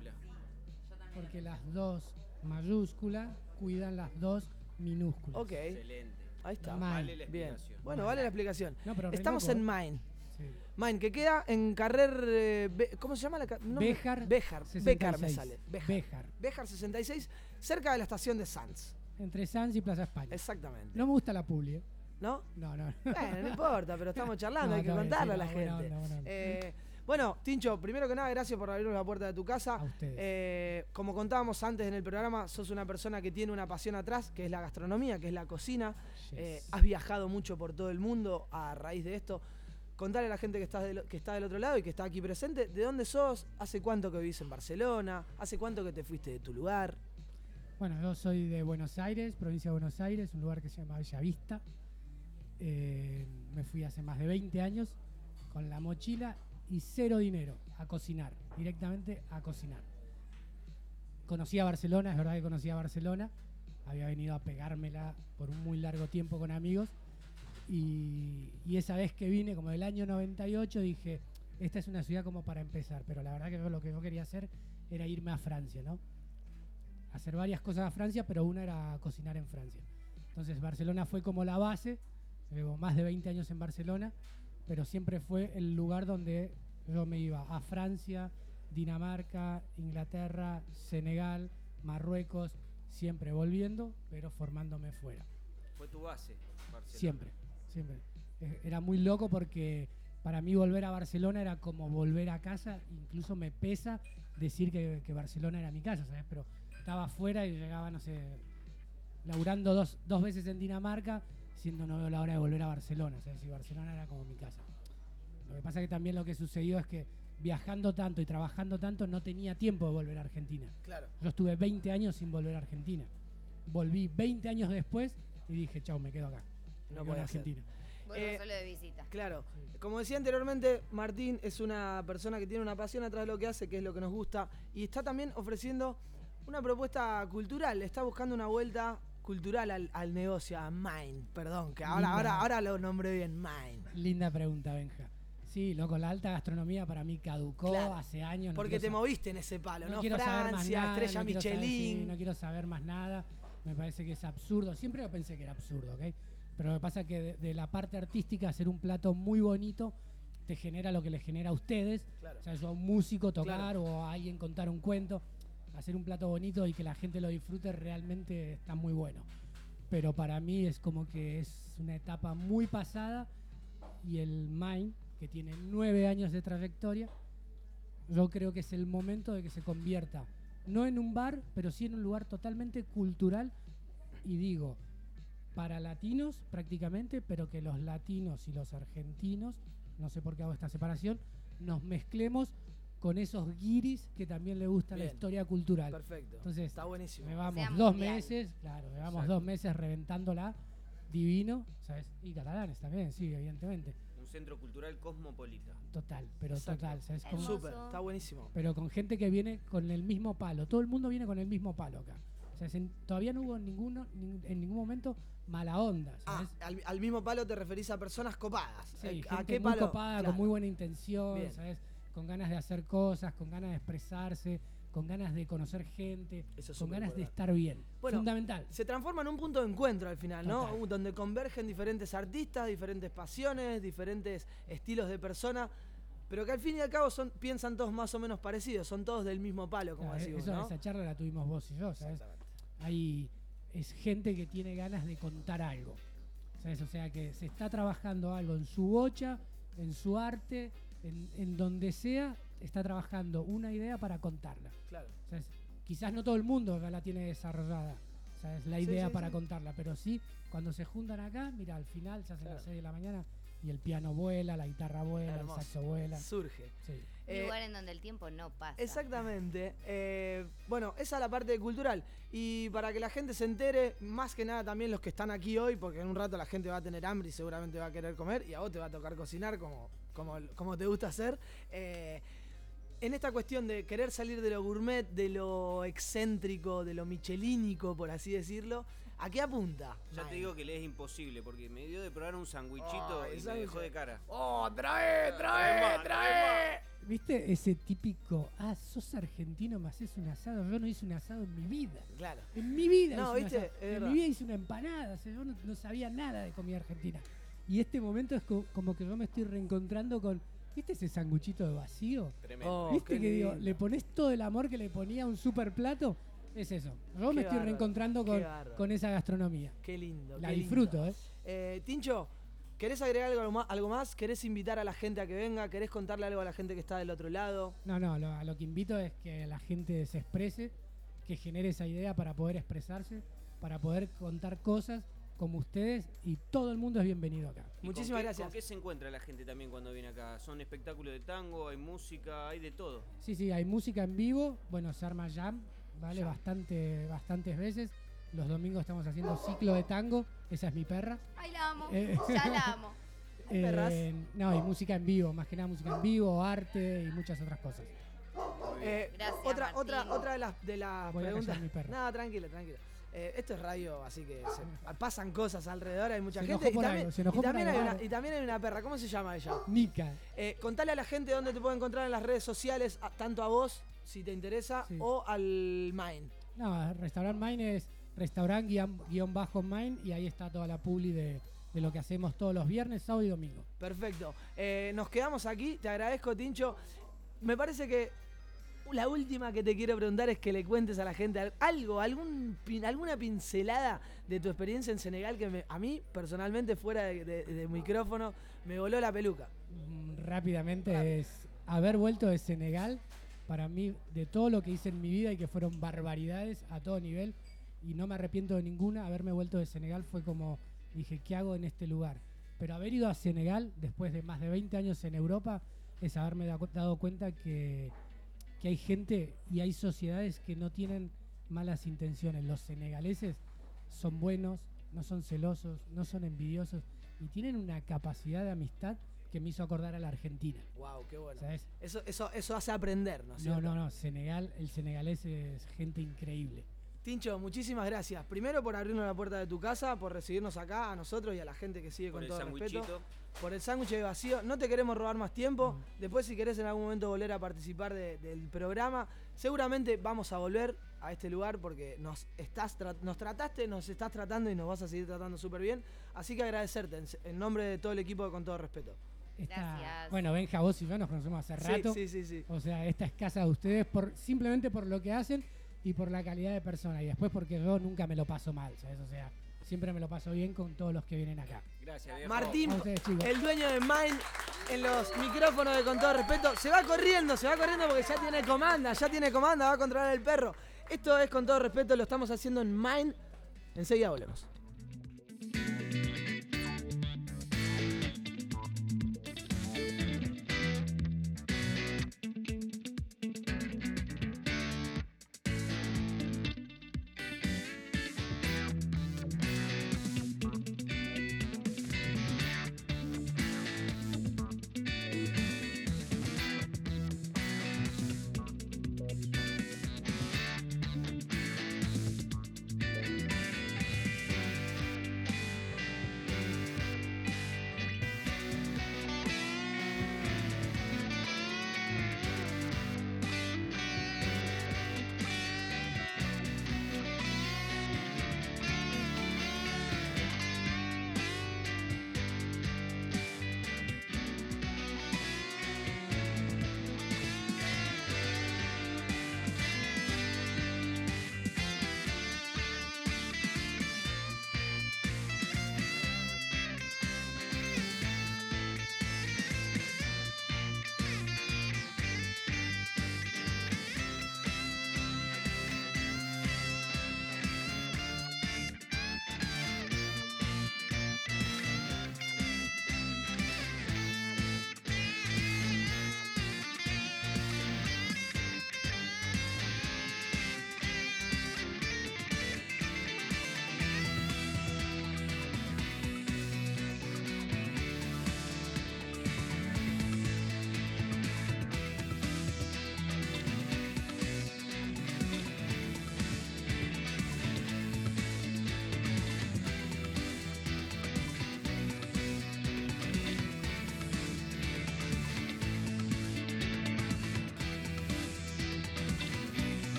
Porque las dos mayúsculas cuidan las dos minúsculas. Ok, Excelente. ahí está. Mine. Vale la Bien. explicación. Bueno, vale la explicación. No, pero re Estamos loco, en ¿eh? Mine. Sí. Mine, que queda en Carrer. eh, ¿Cómo se llama la no. Béjar. 66. Béjar me sale. Béjar. Béjar 66, cerca de la estación de Sanz. Entre Sanz y Plaza España. Exactamente. No me gusta la publi, ¿eh? ¿No? No, no. Bueno, no importa, pero estamos <laughs> charlando, No, hay que contarle sí, a la no, gente. onda, buena onda. Eh, bueno, Tincho, primero que nada, gracias por abrirnos la puerta de tu casa. A ustedes. Eh, como contábamos antes en el programa, sos una persona que tiene una pasión atrás, que es la gastronomía, que es la cocina. Yes. Eh, has viajado mucho por todo el mundo a raíz de esto. Contarle a la gente que está, del, que está del otro lado y que está aquí presente, ¿de dónde sos? ¿Hace cuánto que vivís en Barcelona? ¿Hace cuánto que te fuiste de tu lugar? Bueno, yo soy de Buenos Aires, provincia de Buenos Aires, un lugar que se llama Bellavista. Eh, me fui hace más de 20 años con la mochila y cero dinero a cocinar, directamente a cocinar. Conocí a Barcelona, es verdad que conocí a Barcelona, había venido a pegármela por un muy largo tiempo con amigos y, y esa vez que vine, como del año 98, dije, esta es una ciudad como para empezar, pero la verdad que lo que yo quería hacer era irme a Francia, ¿no? Hacer varias cosas a Francia, pero una era cocinar en Francia. Entonces Barcelona fue como la base, llevo más de 20 años en Barcelona, pero siempre fue el lugar donde yo me iba a Francia, Dinamarca, Inglaterra, Senegal, Marruecos, siempre volviendo, pero formándome fuera. Fue tu base, Barcelona. Siempre, siempre. Eh, Era muy loco porque para mí volver a Barcelona era como volver a casa, incluso me pesa decir que, que Barcelona era mi casa, ¿sabes? Pero estaba afuera y llegaba, no sé, laburando dos, dos veces en Dinamarca, siendo no veo la hora de volver a Barcelona, ¿sabes? Y Barcelona era como mi casa. Lo que pasa que también lo que sucedió es que viajando tanto y trabajando tanto no tenía tiempo de volver a Argentina. Claro. Yo estuve 20 años sin volver a Argentina. Volví 20 años después y dije, chau, me quedo acá. Me No puede ser. Argentina. Eh, solo de visita. Claro. Como decía anteriormente, Martín es una persona que tiene una pasión atrás de lo que hace, que es lo que nos gusta, y está también ofreciendo una propuesta cultural. Está buscando una vuelta cultural al, al negocio, a Mind. Perdón, que ahora, Linda. ahora, ahora lo nombré bien, Mind. Linda pregunta, Benja. Sí, loco, la alta gastronomía para mí caducó Claro. hace años. no Porque te moviste en ese palo, ¿no? quiero saber más Francia, nada, Estrella no quiero saber- Michelin. sí, no quiero saber más nada. Me parece que es absurdo. Siempre lo pensé que era absurdo, ¿ok? Pero lo que pasa que de, de la parte artística, hacer un plato muy bonito te genera lo que les genera a ustedes. Claro. O sea, yo a un músico tocar Claro. o a alguien contar un cuento. Hacer un plato bonito y que la gente lo disfrute realmente está muy bueno. Pero para mí es como que es una etapa muy pasada y el Mind, que tiene nueve años de trayectoria, yo creo que es el momento de que se convierta, no en un bar, pero sí en un lugar totalmente cultural y digo, para latinos prácticamente, pero que los latinos y los argentinos, no sé por qué hago esta separación, nos mezclemos con esos guiris que también le gusta la historia cultural. Perfecto. Entonces, Está buenísimo. me vamos dos mundial. meses, claro, me vamos Exacto. dos meses reventándola, divino, ¿sabes? Y catalanes también, sí, evidentemente. Un centro cultural cosmopolita. Total, pero Exacto. total, ¿sabes? Como- está buenísimo. pero con gente que viene con el mismo palo. Todo el mundo viene con el mismo palo acá. O sea, se- todavía no hubo ninguno, nin- en ningún momento mala onda. Ah, al, al mismo palo te referís a personas copadas. Sí, Eh, gente ¿A qué muy palo? copada, Claro. con muy buena intención, Bien. ¿sabes? Con ganas de hacer cosas, con ganas de expresarse, con ganas de conocer gente, Eso es con ganas de estar bien. Bueno, Fundamental. Se transforma en un punto de encuentro al final, ¿no? Total. Uh, Donde convergen diferentes artistas, diferentes pasiones, diferentes estilos de persona, pero que al fin y al cabo son, piensan todos más o menos parecidos, son todos del mismo palo, como Claro, decimos, eso- ¿no? Esa charla la tuvimos vos y yo, ¿sabes? Hay, es gente que tiene ganas de contar algo. ¿sabes? O sea, que se está trabajando algo en su bocha, en su arte, en, en donde sea, está trabajando una idea para contarla. Claro. ¿sabes? Quizás no todo el mundo la tiene desarrollada, ¿sabes? La idea sí, para sí. contarla, pero sí, cuando se juntan acá, mira, al final se hacen las 6 de la mañana y el piano vuela, la guitarra vuela, Hermoso. el saxo vuela. Surge. Sí. Un Eh, lugar en donde el tiempo no pasa. Exactamente. Eh, bueno, esa es la parte cultural. Y para que la gente se entere, más que nada también los que están aquí hoy, porque en un rato la gente va a tener hambre y seguramente va a querer comer, y a vos te va a tocar cocinar como, como, como te gusta hacer. Eh, en esta cuestión de querer salir de lo gourmet, de lo excéntrico, de lo michelínico, por así decirlo, ¿a qué apunta? Ya te digo que le es imposible porque me dio de probar un sandwichito Ay, y me dejó de cara. ¡Oh, trae, trae, trae! ¿Viste ese típico, ah, sos argentino, me haces un asado? Yo no hice un asado en mi vida. Claro. En mi vida No, hice un ¿viste? asado. Es En mi vida hice una empanada. o sea, yo no, no sabía nada de comida argentina. Y este momento es co- como que yo me estoy reencontrando con. ¿Viste ese sanguchito de vacío? Tremendo. Oh, ¿Viste que digo, le pones todo el amor que le ponía a un super plato? Es eso. Yo Qué me estoy reencontrando con, con esa gastronomía. Qué lindo. La qué lindo. disfruto, ¿eh? Eh, Tincho, ¿querés agregar algo más, algo más? ¿Querés invitar a la gente a que venga? ¿Querés contarle algo a la gente que está del otro lado? No, no, lo- a lo que invito es que la gente se exprese, que genere esa idea para poder expresarse, para poder contar cosas como ustedes y todo el mundo es bienvenido acá. ¿Y Muchísimas con qué- gracias. ¿Con qué se encuentra la gente también cuando viene acá? Son espectáculos de tango, hay música, hay de todo. Sí, sí, hay música en vivo, bueno, se arma jam, ¿vale? Jam. Bastante, bastantes veces. Los domingos estamos haciendo ciclo de tango, esa es mi perra. Ay, la amo. Eh, <laughs> Ya la amo. <laughs> Eh, no, y música en vivo, más que nada música en vivo, arte y muchas otras cosas. Eh, Gracias, otra, Martín. otra, otra de las, de las Voy a preguntas. callar mi perra. Nada, tranquilo, tranquilo. Eh, esto es radio, así que se- <laughs> pasan cosas alrededor, hay mucha Se gente. enojó Y también, algo, se enojó y por también algo, hay una, algo. y también hay una perra, ¿cómo se llama ella? Nica. Eh, contale a la gente dónde te puede encontrar en las redes sociales, a- tanto a vos, si te interesa, Sí. o al Mine. No, Restaurant Mine es restaurant guion, guion bajo Mine y ahí está toda la publi de, de lo que hacemos todos los viernes, sábado y domingo. Perfecto. Eh, nos quedamos aquí. Te agradezco, Tincho. Me parece que la última que te quiero preguntar es que le cuentes a la gente al- algo, algún, alguna pincelada de tu experiencia en Senegal que me- a mí, personalmente, fuera de, de- de micrófono, me voló la peluca. Mm, Rápidamente es haber vuelto de Senegal, para mí, de todo lo que hice en mi vida y que fueron barbaridades a todo nivel, y no me arrepiento de ninguna, haberme vuelto de Senegal fue como, dije, ¿qué hago en este lugar? Pero haber ido a Senegal, después de más de 20 años en Europa, es haberme da- dado cuenta que, que hay gente y hay sociedades que no tienen malas intenciones. Los senegaleses son buenos, no son celosos, no son envidiosos y tienen una capacidad de amistad que me hizo acordar a la Argentina. Wow, qué bueno. ¿Sabes? Eso, eso, eso hace aprender, ¿no es No, cierto? no, no, Senegal, el senegalés es gente increíble. Tincho, muchísimas gracias. Primero por abrirnos la puerta de tu casa, por recibirnos acá a nosotros y a la gente que sigue Por con el todo respeto. Por el sándwich de vacío. No te queremos robar más tiempo. Después, si querés en algún momento volver a participar de- del programa, seguramente vamos a volver a este lugar porque nos, estás tra- nos trataste, nos estás tratando y nos vas a seguir tratando súper bien. Así que agradecerte en, en nombre de todo el equipo con todo respeto. Esta- Gracias. Bueno, Benja, vos y yo nos conocemos hace Sí, rato. sí, sí, sí. O sea, esta es casa de ustedes por, simplemente por lo que hacen y por la calidad de persona. Y después porque yo nunca me lo paso mal, ¿sabes? O sea, siempre me lo paso bien con todos los que vienen acá. Gracias, viejo. Martín, ustedes, el dueño de Mine, en los micrófonos de Con todo respeto, se va corriendo, se va corriendo porque ya tiene comanda, ya tiene comanda, va a controlar el perro. Esto es Con todo respeto, lo estamos haciendo en Mine. Enseguida volvemos.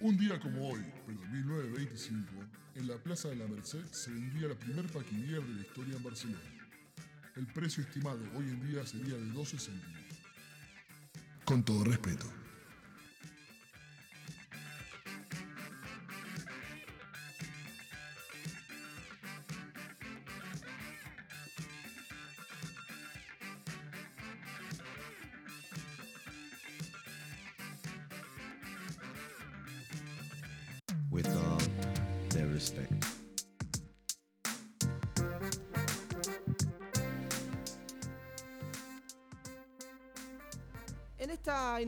Un día como hoy, pero en 1925, en la Plaza de la Merced se vendía la primer paquinier de la historia en Barcelona. El precio estimado hoy en día sería de 12 céntimos. Con todo respeto.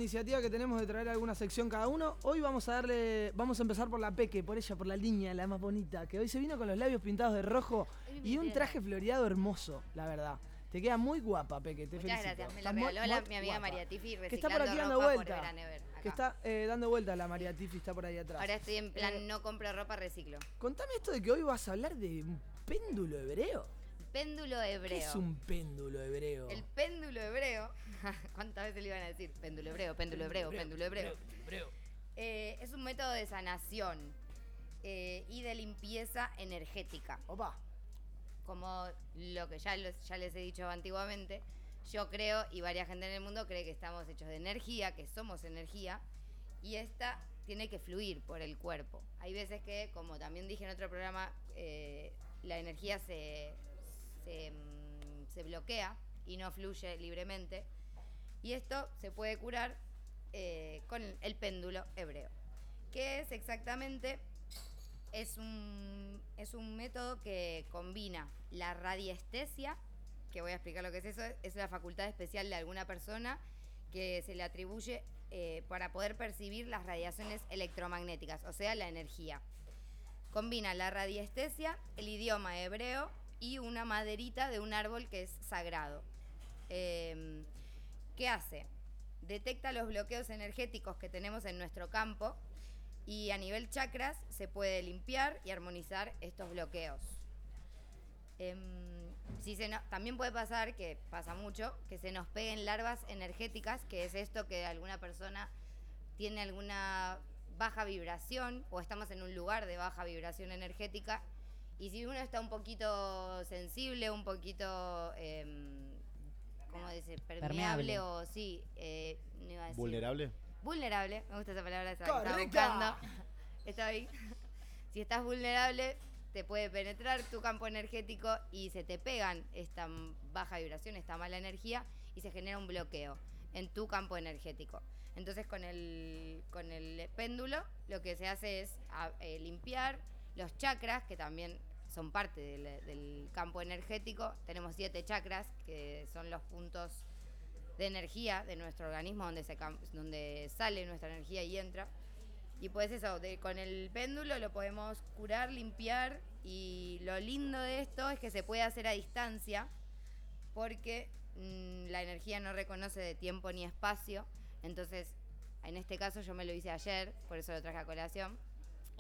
Iniciativa que tenemos de traer alguna sección cada uno, hoy vamos a darle, vamos a empezar por la Peque, por ella, por la línea, la más bonita, que hoy se vino con los labios pintados de rojo y un traje floreado hermoso, la verdad. Te queda muy guapa, Peque, te Muchas felicito. gracias, me muy- regaló la- mi amiga guapa. María Tifi Que está por aquí dando vuelta. Que está eh, dando vuelta la María Tifi, está por ahí atrás. Ahora estoy en plan Eh, no compro ropa, reciclo. Contame esto de que hoy vas a hablar de un péndulo hebreo. Péndulo hebreo. ¿Qué es un péndulo hebreo? El péndulo hebreo. <laughs> ¿Cuántas veces le iban a decir? Péndulo hebreo, péndulo hebreo, péndulo hebreo. Eh, es un método de sanación eh, y de limpieza energética. Opa. Como lo que ya, los- ya les he dicho antiguamente, yo creo, y varias gente en el mundo cree que estamos hechos de energía, que somos energía, y esta tiene que fluir por el cuerpo. Hay veces que, como también dije en otro programa, eh, la energía se, se, mm, se bloquea y no fluye libremente. Y esto se puede curar eh, con el péndulo hebreo. que es exactamente? Es un, es un método que combina la radiestesia, que voy a explicar lo que es eso, es la facultad especial de alguna persona que se le atribuye eh, para poder percibir las radiaciones electromagnéticas, o sea, la energía. Combina la radiestesia, el idioma hebreo y una maderita de un árbol que es sagrado. Em, ¿Qué hace? Detecta los bloqueos energéticos que tenemos en nuestro campo y a nivel chakras se puede limpiar y armonizar estos bloqueos. Em, si también puede pasar, que pasa mucho, que se nos peguen larvas energéticas, que es esto que alguna persona tiene alguna baja vibración o estamos en un lugar de baja vibración energética y si uno está un poquito sensible, un poquito, em, ¿cómo dice? Permeable, Permeable. o sí, eh, no iba a decir- ¿Vulnerable? Vulnerable, me gusta esa palabra, esa que estaba ¡Correcta! buscando. <laughs> Está ahí. Si estás vulnerable, te puede penetrar tu campo energético y se te pegan esta baja vibración, esta mala energía y se genera un bloqueo en tu campo energético. Entonces con el, con el péndulo lo que se hace es a- eh, limpiar los chakras, que también son parte del, campo energético. Tenemos siete chakras, que son los puntos de energía de nuestro organismo donde, se, donde sale nuestra energía y entra. Y pues eso, con el péndulo lo podemos curar, limpiar y lo lindo de esto es que se puede hacer a distancia porque mm, la energía no reconoce de tiempo ni espacio. Entonces, en este caso yo me lo hice ayer, por eso lo traje a colación.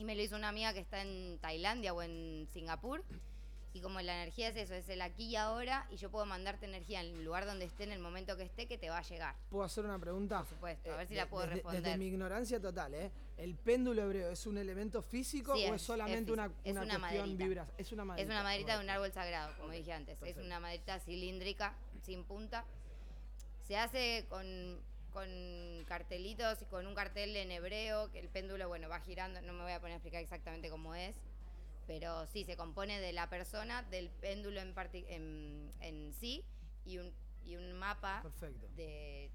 Y me lo hizo una amiga que está en Tailandia o en Singapur. Y como la energía es eso, es el aquí y ahora, y yo puedo mandarte energía en el lugar donde esté, en el momento que esté, que te va a llegar. ¿Puedo hacer una pregunta? Por supuesto, a ver si Eh, la puedo desde, responder. Desde mi ignorancia total, ¿eh? ¿El péndulo hebreo es un elemento físico Sí, o es- es solamente es una. Es una una cuestión? Es una maderita. Es una maderita de un árbol sagrado, como dije antes. Es una maderita cilíndrica, sin punta. Se hace con, con cartelitos y con un cartel en hebreo, que el péndulo, bueno, va girando. No me voy a poner a explicar exactamente cómo es. Pero sí, se compone de la persona, del péndulo en, en, en sí y un, y un mapa Perfecto. de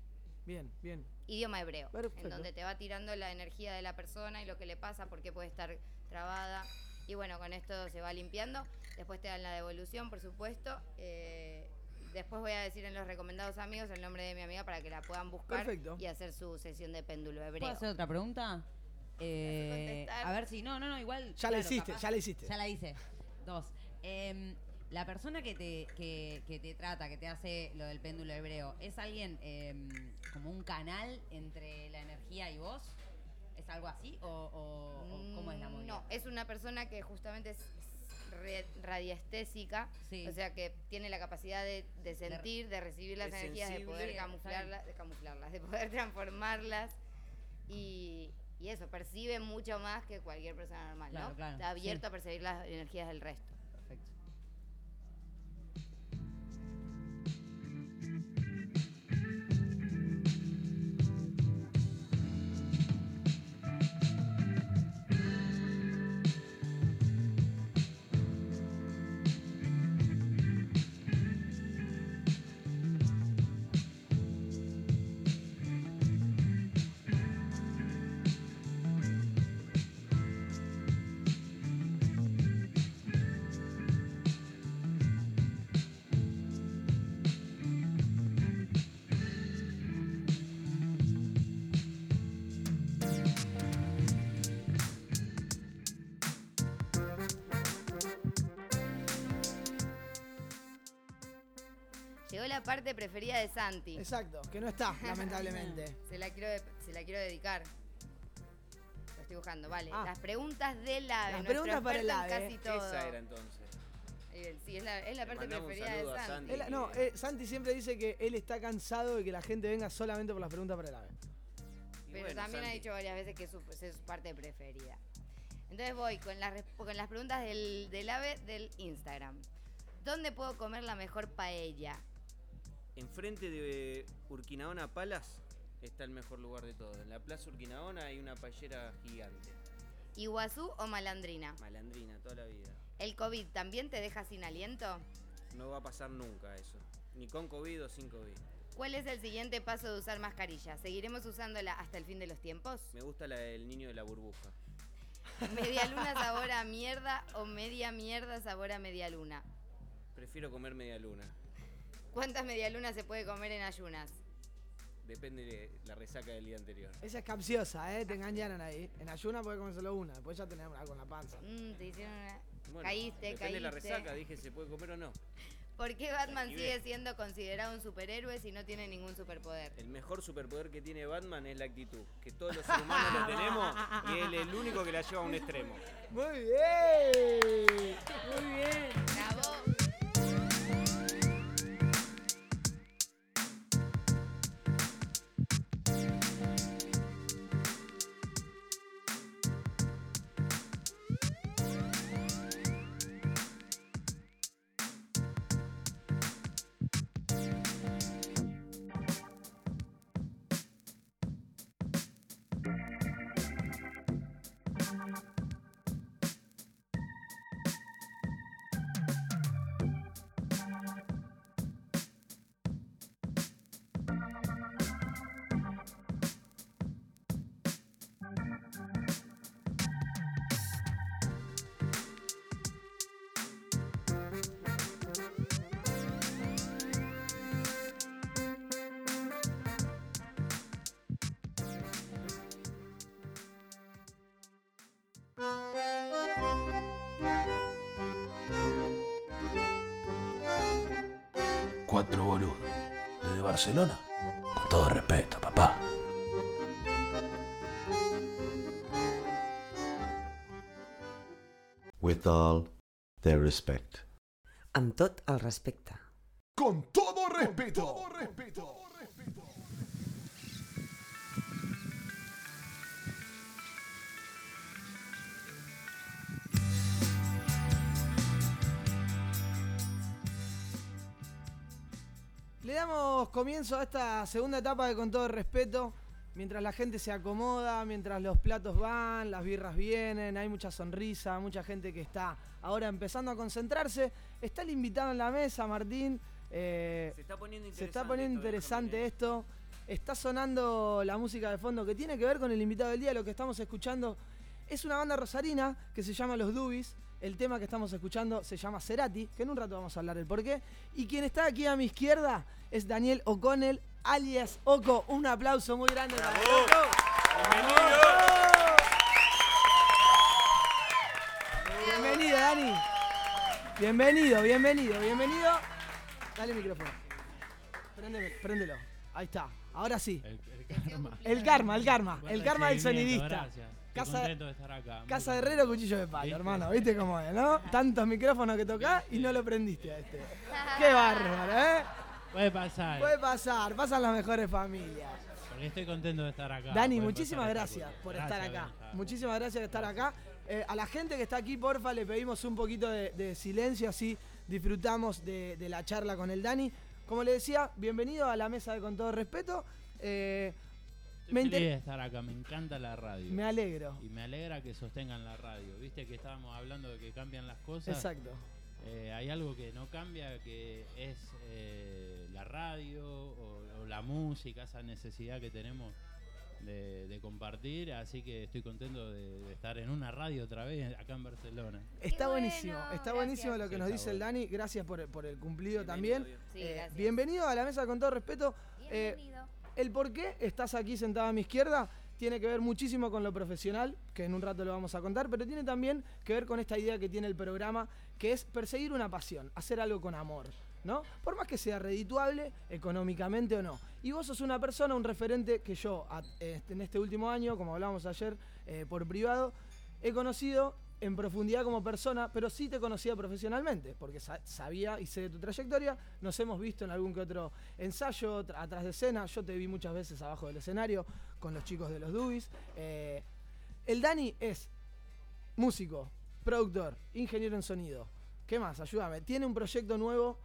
Bien, bien. idioma hebreo, Perfecto. en donde te va tirando la energía de la persona y lo que le pasa, por qué puede estar trabada. Y bueno, con esto se va limpiando. Después te dan la devolución, por supuesto. Eh, después voy a decir en los recomendados amigos el nombre de mi amiga para que la puedan buscar Perfecto. y hacer su sesión de péndulo hebreo. ¿Puedo hacer otra pregunta? Eh, a ver si. No, no, no, igual. Ya la claro, hiciste, capaz- ya la hiciste. Ya la hice. Dos. Em, la persona que te, que, que te trata, que te hace lo del péndulo hebreo, ¿es alguien em, como un canal entre la energía y vos? ¿Es algo así? ¿O, o- o cómo es la movida? Mm, No, es una persona que justamente radiestésica, Sí. o sea que tiene la capacidad de, de sentir, de recibir las es energías, de poder camuflarlas, de camuflarlas, de poder <laughs> transformarlas y, Y eso, percibe mucho más que cualquier persona normal, Claro, ¿no? claro, Está abierto sí. a percibir las energías del resto. Preferida de Santi. Exacto, que no está, <laughs> lamentablemente. Se la quiero, de- se la quiero dedicar. Lo estoy buscando, vale. Ah. Las preguntas del AVE. Las preguntas para el AVE. casi todo. Esa era entonces. Sí, es la, es la parte preferida de Santi. Santi. Él- no, eh, Santi siempre dice que él está cansado de que la gente venga solamente por las preguntas para el AVE. Pero bueno, también ha dicho varias veces que es su, es su parte preferida. Entonces voy con las, resp- con las preguntas del, del AVE del Instagram. ¿Dónde puedo comer la mejor paella? Enfrente de Urquinaona Palas está el mejor lugar de todo. En la plaza Urquinaona hay una payera gigante. ¿Iguazú o malandrina? Malandrina, toda la vida. ¿El COVID también te deja sin aliento? No va a pasar nunca eso. Ni con COVID o sin COVID. ¿Cuál es el siguiente paso de usar mascarilla? ¿Seguiremos usándola hasta el fin de los tiempos? Me gusta la del niño de la burbuja. ¿Media luna <laughs> sabor a mierda o media mierda sabor a media luna? Prefiero comer media luna. ¿Cuántas medialunas se puede comer en ayunas? Depende de la resaca del día anterior. Esa es capciosa, ¿eh? Te engañaron ahí. En ayuna puede comer solo una, después ya tenemos algo en la panza. Mm, te hicieron una... Bueno, caíste, depende caíste. de la resaca, dije se puede comer o no. ¿Por qué Batman sigue siendo considerado un superhéroe si no tiene ningún superpoder? El mejor superpoder que tiene Batman es la actitud. Que todos los seres humanos lo tenemos y él es el único que la lleva a un extremo. Muy bien. Muy bien. Bravo. Thank you. Cuatro boludos. Desde Barcelona. Con todo respeto, papá. With all their respect. Amb tot el respecte. Comienzo a esta segunda etapa de Con todo respeto. Mientras la gente se acomoda, mientras los platos van, las birras vienen, hay mucha sonrisa, mucha gente que está ahora empezando a concentrarse. Está el invitado en la mesa, Martín. eh, Se está poniendo se interesante. está poniendo esto, interesante esto. Está sonando la música de fondo que tiene que ver con el invitado del día. Lo que estamos escuchando es una banda rosarina que se llama Los Dubis. El tema que estamos escuchando se llama Cerati, que en un rato vamos a hablar del porqué. Y quien está aquí a mi izquierda es Daniel O'Connell, alias Oco. Un aplauso muy grande para. Oco. Bienvenido, Dani. Bienvenido, bienvenido, bienvenido. Dale el micrófono. Préndeme- préndelo. Ahí está. Ahora sí. El, karma. El karma, el karma. El karma del sonidista. gracias. Casa, contento de estar acá. casa de herrero, cuchillo de palo, ¿Viste? hermano. ¿Viste cómo es, no? <laughs> Tantos micrófonos que tocás y no lo prendiste a este. <laughs> Qué bárbaro, ¿eh? Puede pasar. Puede pasar, pasan las mejores familias. Porque estoy contento de estar acá. Dani, muchísimas gracias por Gracias, estar acá. Muchísimas gracias por estar acá. Eh, a la gente que está aquí, porfa, le pedimos un poquito de, de silencio, así disfrutamos de, de la charla con el Dani. Como le decía, bienvenido a la mesa de Con Todo Respeto. Eh, Estoy me feliz enter- de estar acá, me encanta la radio. Me alegro. Y me alegra que sostengan la radio. Viste que estábamos hablando de que cambian las cosas. Exacto. Eh, hay algo que no cambia, que es eh, la radio o, o la música, esa necesidad que tenemos de, de compartir. Así que estoy contento de, de estar en una radio otra vez acá en Barcelona. Está buenísimo, está buenísimo lo que Sí, nos dice el. Dani. Gracias por, por el cumplido también. Sí, Eh, bienvenido a la mesa con todo respeto. Eh, el por qué estás aquí sentado a mi izquierda tiene que ver muchísimo con lo profesional, que en un rato lo vamos a contar, pero tiene también que ver con esta idea que tiene el programa, que es perseguir una pasión, hacer algo con amor. ¿No? Por más que sea redituable económicamente o no. Y vos sos una persona, un referente que yo en este último año, como hablábamos ayer eh, por privado, he conocido en profundidad como persona, pero sí te conocía profesionalmente, porque sa- sabía y sé de tu trayectoria. Nos hemos visto en algún que otro ensayo, atrás de escena. Yo te vi muchas veces abajo del escenario con los chicos de los Dubis. Eh, el Dani es músico, productor, ingeniero en sonido. ¿Qué más? Ayúdame. Tiene un proyecto nuevo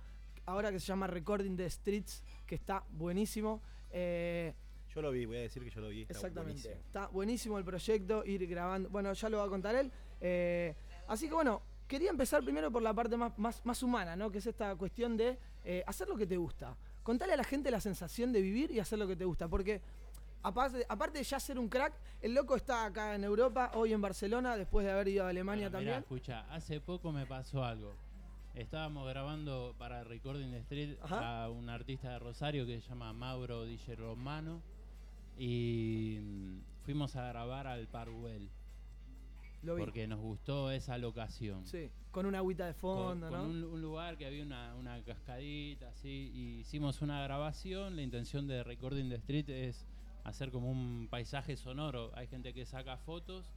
ahora que se llama Recording the Streets, que está buenísimo. Eh, Yo lo vi, voy a decir que yo lo vi. está Exactamente. buenísimo. Está buenísimo el proyecto, ir grabando. Bueno, ya lo va a contar él. Eh, así que bueno, quería empezar primero por la parte más, más, más humana, ¿no? Que es esta cuestión de eh, hacer lo que te gusta. Contale a la gente la sensación de vivir y hacer lo que te gusta. Porque aparte, aparte de ya ser un crack, el loco está acá en Europa, hoy en Barcelona, después de haber ido a Alemania Bueno, mirá, también. escucha, hace poco me pasó algo. Estábamos grabando para Recording Street Ajá. a un artista de Rosario que se llama Mauro Di Romano y mm, fuimos a grabar al Parwell. Lo vi. Porque nos gustó esa locación. Sí, con una agüita de fondo, con ¿no? un, un lugar que había una, una cascadita, así, y hicimos una grabación. La intención de Recording the Street es hacer como un paisaje sonoro. Hay gente que saca fotos.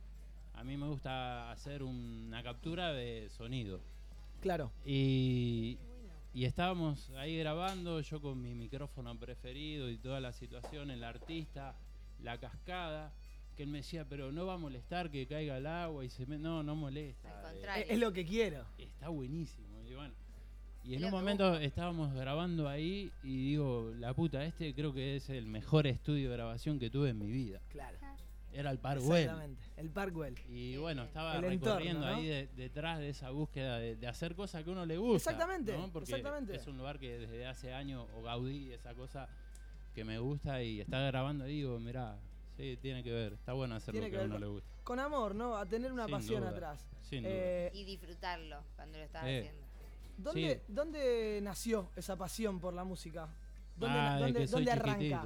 A mí me gusta hacer una captura de sonido. Claro. Y, y estábamos ahí grabando, yo con mi micrófono preferido y toda la situación, el artista, la cascada, que él me decía, pero no va a molestar que caiga el agua y se me... No, no molesta. Al eh, contrario. Es, es lo que quiero. Está buenísimo. Y bueno, y en un que momento estábamos grabando ahí y digo, la puta, este creo que es el mejor estudio de grabación que tuve en mi vida. Claro. Era el Parkwell. Exactamente. El Parkwell. Y bueno, estaba El entorno, recorriendo ¿no? ahí de- detrás de esa búsqueda de, de hacer cosas que a uno le gusta. Exactamente, ¿no? Porque exactamente. es un lugar que desde hace años, o Gaudí, esa cosa que me gusta y está grabando ahí, digo, mirá, sí, tiene que ver, está bueno hacer Tiene lo que que a ver uno con- le gusta. Con amor, ¿no? A tener una Sin pasión duda, atrás. sin Eh, Y disfrutarlo cuando lo estás Eh. haciendo. ¿Dónde, Sí. ¿Dónde nació esa pasión por la música? ¿Dónde, ah, dónde- que soy dónde arranca?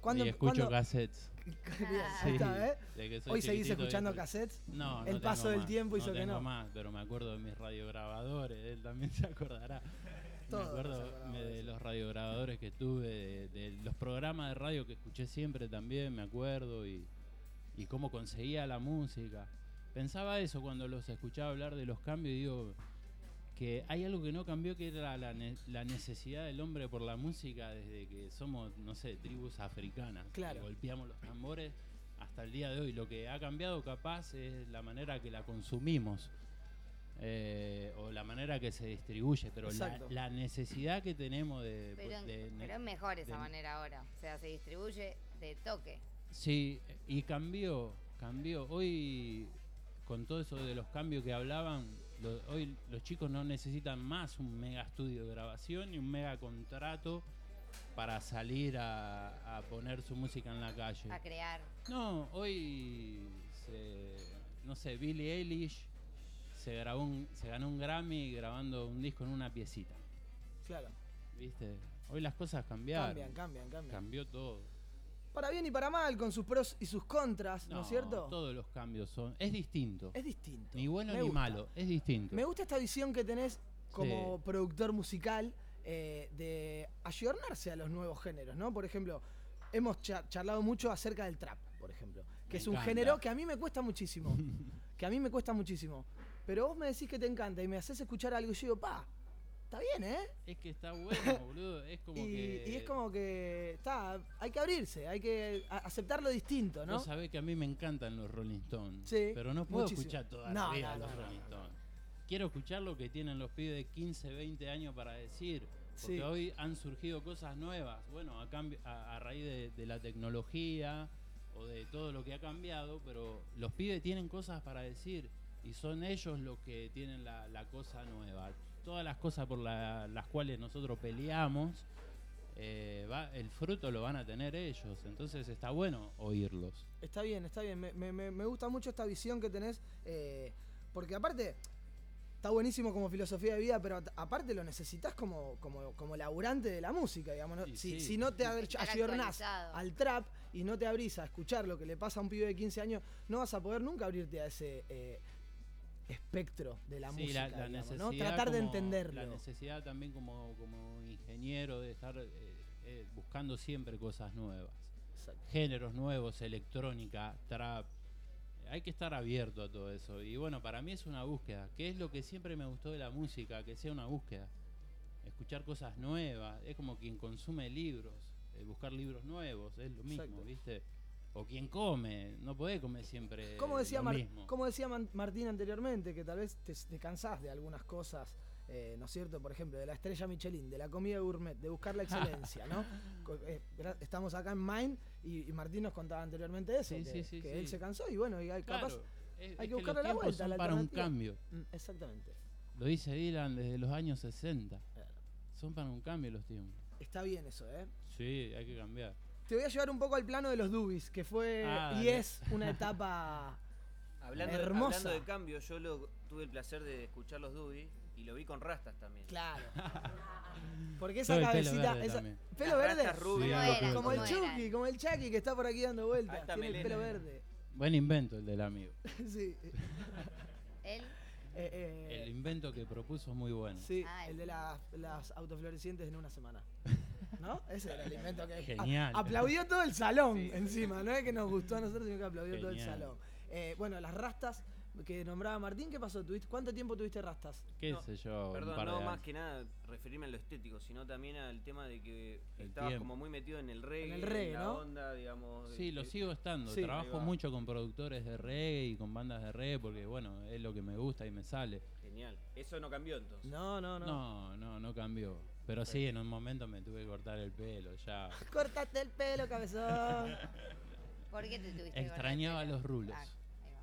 ¿Cuándo- y escucho cuándo- cassettes. <laughs> Ahí está, ¿eh? de que soy Hoy seguís escuchando cassettes. No, no El paso tengo del más, tiempo hizo no que no. más, pero me acuerdo de mis radiograbadores, él también <laughs> se acordará. Me acuerdo me- de los radiograbadores que tuve, de, de los programas de radio que escuché siempre también, me acuerdo, y, y cómo conseguía la música. Pensaba eso cuando los escuchaba hablar de los cambios y digo que hay algo que no cambió que era la, ne- la necesidad del hombre por la música desde que somos, no sé, tribus africanas. que golpeamos los tambores hasta el día de hoy. Lo que ha cambiado capaz es la manera que la consumimos. Eh, o la manera que se distribuye, pero la, necesidad que tenemos de, Pero, de- pero es mejor esa de- manera ahora. O sea, se distribuye de toque. Sí, y cambió, cambió. Hoy, con todo eso de los cambios que hablaban, lo- hoy los chicos no necesitan más un mega estudio de grabación y un mega contrato para salir a, a poner su música en la calle. A crear. No, hoy, se- no sé, Billie Eilish se, grabó un- se ganó un Grammy grabando un disco en una piecita, Claro. ¿viste? Hoy las cosas cambiaron. Cambian, cambian, cambian. Cambió todo. Para bien y para mal, con sus pros y sus contras, ¿no, es cierto? Todos los cambios son. Es distinto. Es distinto. Ni bueno Me ni gusta. malo, es distinto. Me gusta esta visión que tenés como Sí. productor musical eh, de ayornarse a los nuevos géneros, ¿no? Por ejemplo, hemos cha- charlado mucho acerca del trap, por ejemplo, que Me es un encanta. género que a mí me cuesta muchísimo. <laughs> que a mí me cuesta muchísimo. Pero vos me decís que te encanta y me haces escuchar algo y yo digo, pa, Está bien, ¿eh? Es que está bueno, <laughs> boludo. Es como y, que. y es como que está, hay que abrirse, hay que aceptar lo distinto, ¿no? Vos sabés que a mí me encantan los Rolling Stones. Sí, Pero no puedo muchísimo. escuchar toda No, la vida no, los Rolling Stones. Quiero escuchar lo que tienen los pibes de 15, 20 años para decir. Porque Sí. hoy han surgido cosas nuevas. Bueno, a, cambi- a, a raíz de, de la tecnología o de todo lo que ha cambiado, pero los pibes tienen cosas para decir y son ellos los que tienen la, la cosa nueva. Todas las cosas por la- las cuales nosotros peleamos, eh, va- el fruto lo van a tener ellos. Entonces está bueno oírlos. Está bien, está bien. Me, me- gusta mucho esta visión que tenés. eh, porque aparte, está buenísimo como filosofía de vida, pero aparte lo necesitas como, como, como laburante de la música, digamos. si, sí. si no te ayornás al trap y no te abrís a escuchar lo que le pasa a un pibe de 15 años, no vas a poder nunca abrirte a ese eh, espectro de la Sí, música, la, la digamos, necesidad ¿no? Tratar de entenderlo. La necesidad también como, como ingeniero de estar eh, eh, buscando siempre cosas nuevas. Géneros nuevos, electrónica, trap. Hay que estar abierto a todo eso. Y bueno, para mí es una búsqueda. que es lo que siempre me gustó de la música? Que sea una búsqueda. Escuchar cosas nuevas. Es como quien consume libros. eh, buscar libros nuevos. Es lo mismo, Exacto. ¿viste? O quien come. No podés comer siempre Como decía, lo mismo. como decía Martín anteriormente, que tal vez te, te cansás de algunas cosas, eh, ¿no es cierto? Por ejemplo, de la estrella Michelin, de la comida gourmet, de buscar la excelencia, ¿no? <laughs> Eh, estamos acá en Mind y, y Martín nos contaba anteriormente eso, Sí, que, sí, sí, que él se cansó y bueno, y hay- capaz Claro, es- hay es que que buscarle la vuelta. son la para un cambio. Mm, Exactamente. Lo dice Dylan desde los años 60. Son para un cambio los tiempos. Está bien eso, ¿eh? Sí, hay que cambiar. Te voy a llevar un poco al plano de los Dubis, que fue Ah, y dale. es una etapa <laughs> Hablando, de- hermosa. hablando de cambio, yo lo, tuve el placer de escuchar los Dubi y lo vi con rastas también. Claro. <laughs> Porque esa el pelo cabecita. verde esa- pelo verde. tuve Como el. Chucky, como el Chucky que está por aquí dando vueltas. Tiene el melena. pelo verde. Buen invento el del amigo. <laughs> sí. Eh, eh, El invento que propuso es muy bueno. sí, Ah, el de las, las autoflorecientes en una semana. ¿No? Ese era el invento que Genial. aplaudió todo el salón Sí. encima. No es que nos gustó a nosotros, sino que aplaudió todo el salón. Eh, bueno, las rastas que nombraba Martín, ¿qué pasó? ¿Tuviste- ¿Cuánto tiempo tuviste rastas? ¿Qué No, sé yo? un Perdón, de no más años. que nada referirme a lo estético, sino también al tema de que El estabas tiempo. como muy metido en el reggae, el reggae, la ¿no? onda, digamos. Sí, lo eh, sigo estando. Sí. Trabajo mucho con productores de reggae y con bandas de reggae porque, bueno, es lo que me gusta y me sale. Genial. Eso no cambió entonces. No, no, no. No, no, no cambió. Pero sí, en un momento me tuve que cortar el pelo. Ya <laughs> Cortate el pelo, cabezón. <laughs> ¿Por qué te tuviste que extrañaba cortar el pelo? los rulos. Ah, ahí va.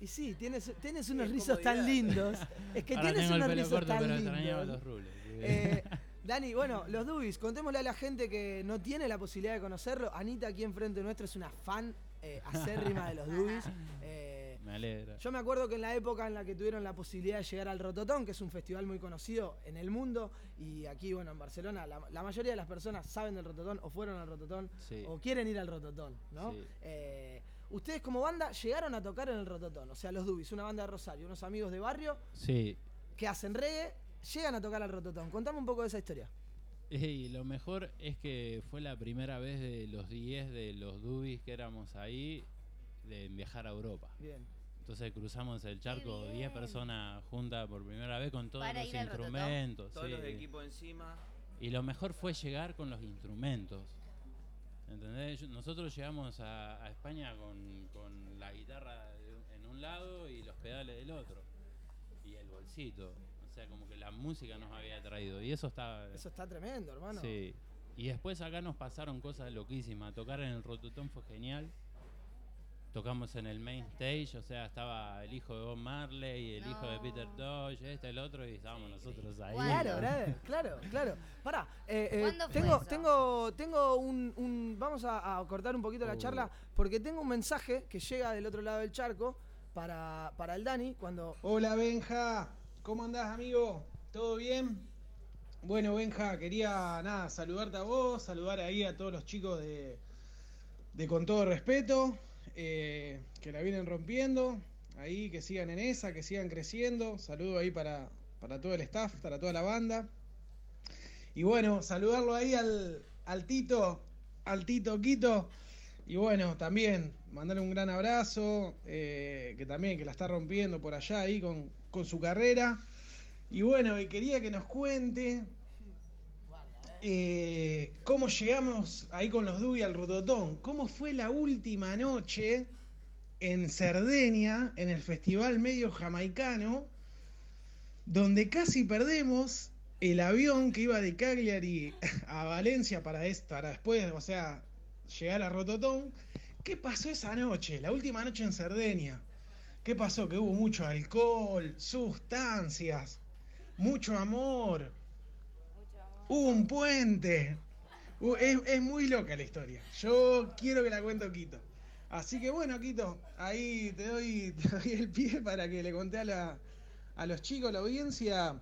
Y sí, tienes, tienes unos rizos tan lindos. Es que Ahora tienes tengo el unos pelo rizos corto, tan pero lindos. extrañaba los rulos. Eh, Dani, bueno, los Dubis, contémosle a la gente que no tiene la posibilidad de conocerlo. Anita aquí enfrente nuestro es una fan eh, acérrima de los Dubis. <laughs> Eh, me alegra. yo me acuerdo que en la época en la que tuvieron la posibilidad de llegar al Rototón, que es un festival muy conocido en el mundo, y aquí, bueno, en Barcelona, la, la mayoría de las personas saben del Rototón o fueron al Rototón Sí. o quieren ir al Rototón, ¿no? Sí. Eh, ustedes como banda llegaron a tocar en el Rototón, o sea, los Dubis, una banda de Rosario, unos amigos de barrio Sí. que hacen reggae, llegan a tocar al Rototón. Contame un poco de esa historia. Y lo mejor es que fue la primera vez de los 10 de los dubis que éramos ahí de viajar a Europa. Bien. Entonces cruzamos el charco, bien. 10 personas juntas por primera vez con todos Para los instrumentos. Todos sí. los equipos encima. Y lo mejor fue llegar con los instrumentos. ¿Entendés? Nosotros llegamos a, a España con, con la guitarra en un lado y los pedales del otro. Y el bolsito. O sea, como que la música nos había traído. Y eso está... Eso está tremendo, hermano. Sí. Y después acá nos pasaron cosas loquísimas. Tocar en el Rototón fue genial. Tocamos en el main stage, o sea, estaba el hijo de Bob Marley, el hijo de Peter Tosh, este, el otro, y estábamos nosotros ahí. Claro, brother, <laughs> claro, claro. Pará, eh, eh, ¿Cuándo fue tengo, eso? tengo, tengo un, un- Vamos a, a cortar un poquito la Uh. charla porque tengo un mensaje que llega del otro lado del charco para, para el Dani cuando. Hola Benja, ¿cómo andás amigo? ¿Todo bien? Bueno Benja, quería nada, saludarte a vos, saludar ahí a todos los chicos de, de Con todo respeto, eh, que la vienen rompiendo, ahí que sigan en esa, que sigan creciendo, saludo ahí para, para todo el staff, para toda la banda. Y bueno, saludarlo ahí al, Tito, al Tito Quito. Y bueno, también mandarle un gran abrazo, eh, que también que la está rompiendo por allá ahí con, con su carrera. Y bueno, y quería que nos cuente eh, cómo llegamos ahí con los Dubi al Rototón. ¿Cómo fue la última noche en Cerdeña, en el Festival Medio Jamaicano, donde casi perdemos el avión que iba de Cagliari a Valencia para, es- para después, o sea, llegar a Rototón? ¿Qué pasó esa noche? La última noche en Cerdeña. ¿Qué pasó? Que hubo mucho alcohol, sustancias, mucho amor. Hubo un puente. Hu- Es, es muy loca la historia. Yo quiero que la cuente Quito. Así que bueno, Quito, ahí te doy, <laughs> te doy el pie para que le conté a, la- a los chicos, a la audiencia,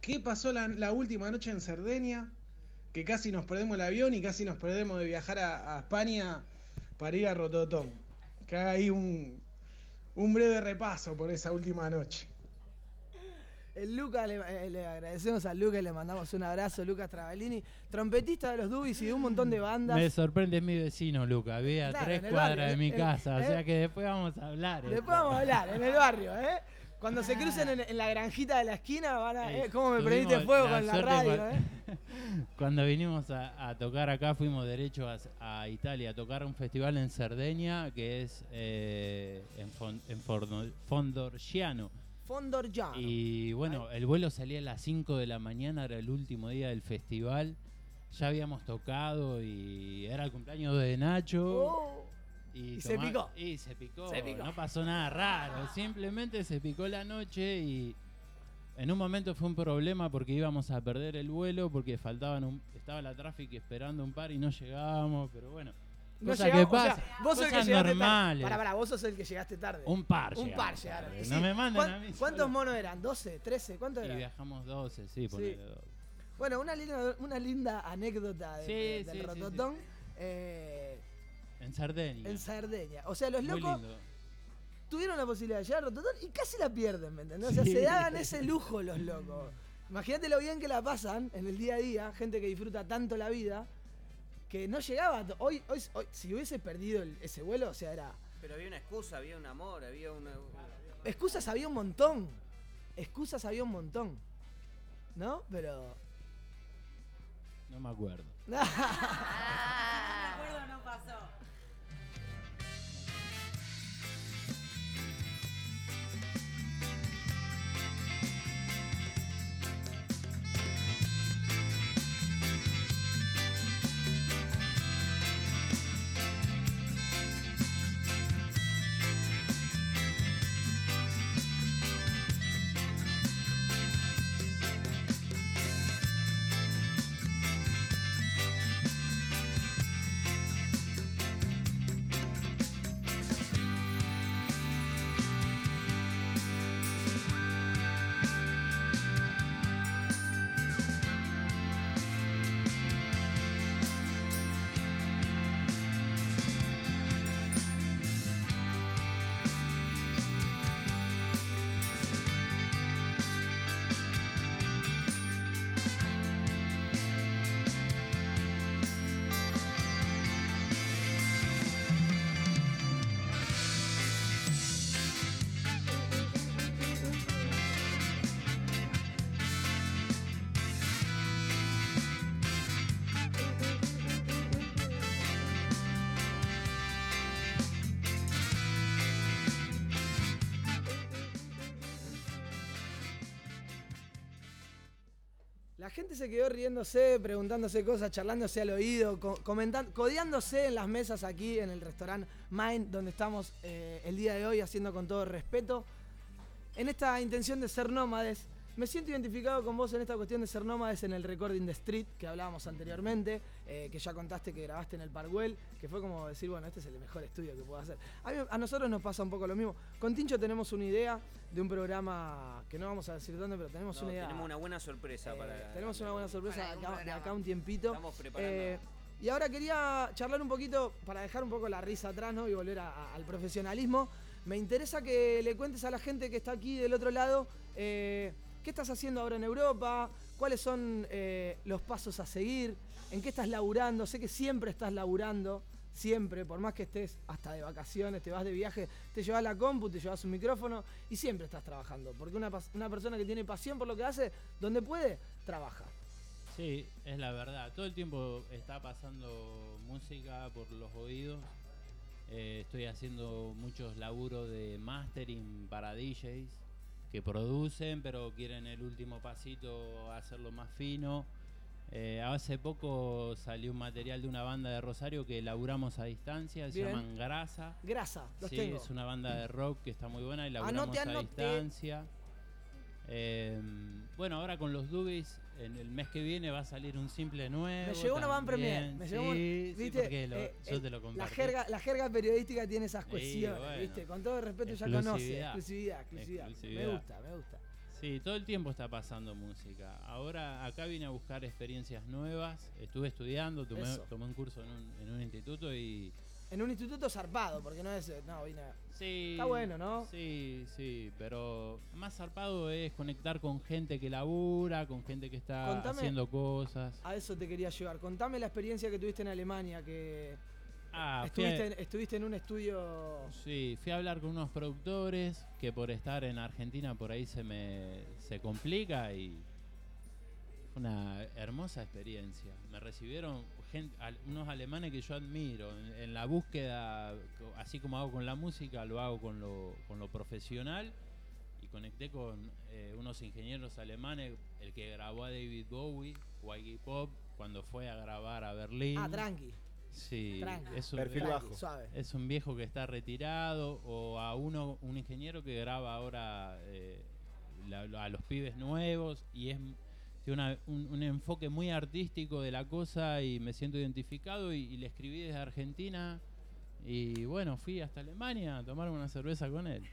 qué pasó la, la última noche en Cerdeña, que casi nos perdemos el avión y casi nos perdemos de viajar a, a España para ir a Rototón. Que haga ahí un, un breve repaso por esa última noche. El Lucas, le, eh, le agradecemos a Lucas, le mandamos un abrazo, Lucas Travellini, trompetista de los Dubis y de un montón de bandas. Me sorprende es mi vecino, Luca. Vive a Claro, tres cuadras barrio, de mi eh, casa. eh. O sea que después vamos a hablar. Después esto. vamos a hablar, en el barrio, ¿eh? Cuando se crucen en, en la granjita de la esquina, van a. ¿eh? ¿Cómo me prendiste fuego la con la radio, cual- eh? <laughs> Cuando vinimos a, a tocar acá, fuimos derecho a, a Italia a tocar un festival en Cerdeña que es eh, en, Fon- en Forno- Fondorgiano. Y bueno, el vuelo salía a las 5 de la mañana, era el último día del festival. Ya habíamos tocado y era el cumpleaños de Nacho. Y se picó. Y se picó. Se picó. No pasó nada raro. <laughs> Simplemente se picó la noche y en un momento fue un problema porque íbamos a perder el vuelo porque faltaban un, estaba la tráfico esperando un par y no llegábamos, pero bueno. No cosas llegamos, que o sea, vos sos el que llegaste normales. tarde. Para, para, vos sos el que llegaste tarde. Un par Un par llegaron. Y No sí. me mandan ¿Cuán- a mí ¿Cuántos monos eran? ¿12? ¿13? ¿Cuántos Y eran? viajamos 12, sí, ponele 12. Bueno, una linda, una linda anécdota de- Sí, de- del sí, sí. Rototón. eh, En Cerdeña. en Cerdeña. O sea, los Muy locos lindo. tuvieron la posibilidad de llegar al Rototón y casi la pierden, ¿me entendés? O sea, Sí. se daban ese lujo los locos. Imagínate lo bien que la pasan en el día a día, gente que disfruta tanto la vida, que no llegaba. Hoy, hoy, hoy, si hubiese perdido el- ese vuelo, o sea, era. Pero había una excusa, había un amor, había una. Excusas había un montón. Excusas había un montón. ¿No? Pero. No me acuerdo. <laughs> No me acuerdo, no pasó. Gente se quedó riéndose, preguntándose cosas, charlándose al oído, co- comentando, codeándose en las mesas aquí en el restaurante Mind, donde estamos eh, el día de hoy haciendo con todo respeto. En esta intención de ser nómades, me siento identificado con vos en esta cuestión de ser nómades en el Recording the Street que hablábamos anteriormente, eh, que ya contaste que grabaste en el Parkwell, que fue como decir, bueno, este es el mejor estudio que puedo hacer. A, mí- a nosotros nos pasa un poco lo mismo. Con Tincho tenemos una idea de un programa que no vamos a decir dónde, pero tenemos No, una idea. tenemos una buena sorpresa Eh, para. tenemos una buena sorpresa de acá, de acá un tiempito. Estamos preparando. Eh, y ahora quería charlar un poquito, para dejar un poco la risa atrás ¿no? y volver a- a- al profesionalismo. Me interesa que le cuentes a la gente que está aquí del otro lado eh, qué estás haciendo ahora en Europa, cuáles son eh, los pasos a seguir, en qué estás laburando. Sé que siempre estás laburando, siempre, por más que estés hasta de vacaciones, te vas de viaje, te llevas la compu, te llevas un micrófono y siempre estás trabajando. Porque una, persona que tiene pasión por lo que hace, donde puede, trabaja. Sí, es la verdad. Todo el tiempo está pasando música por los oídos. Eh, estoy haciendo muchos laburos de mastering para DJs que producen, pero quieren el último pasito hacerlo más fino. Eh, hace poco salió un material de una banda de Rosario que laburamos a distancia, se Bien. llaman Grasa. Grasa, los sí, tengo. es una banda de rock que está muy buena y laburamos Anote, a distancia. Eh, bueno, ahora con los Dubis, en el mes que viene va a salir un simple nuevo. Me llegó una van premier. Me llegó un- sí, sí, ¿viste? lo- Eh, yo eh, te lo la compartí. jerga, la jerga periodística tiene esas Sí, cuestiones, bueno. ¿viste? Con todo el respeto ya conoce. Exclusividad. Exclusividad, exclusividad. Me gusta, me gusta. Sí, todo el tiempo está pasando música. Ahora acá vine a buscar experiencias nuevas. Estuve estudiando, tomé, tomé un curso en un, en un instituto y En un instituto zarpado, porque no es. No, vine. Sí. Está bueno, ¿no? Sí, sí, pero más zarpado es conectar con gente que labura, con gente que está Contame- haciendo cosas. A eso te quería llevar. Contame la experiencia que tuviste en Alemania, que Ah, a- estuviste, en, estuviste en un estudio. Sí, fui a hablar con unos productores que por estar en Argentina por ahí se me se complica y fue una hermosa experiencia. Me recibieron gen- al- unos alemanes que yo admiro. En, en la búsqueda, así como hago con la música, lo hago con lo, con lo profesional. Y conecté con eh, unos ingenieros alemanes, el que grabó a David Bowie, Iggy Pop, cuando fue a grabar a Berlín. Ah, tranqui. Sí, Tranqui. es un, Perfil es- bajo. Suave. es un viejo que está retirado o a uno un ingeniero que graba ahora eh, la- a los pibes nuevos y es tiene una- un, un enfoque muy artístico de la cosa y me siento identificado y, y le escribí desde Argentina y bueno fui hasta Alemania a tomar una cerveza con él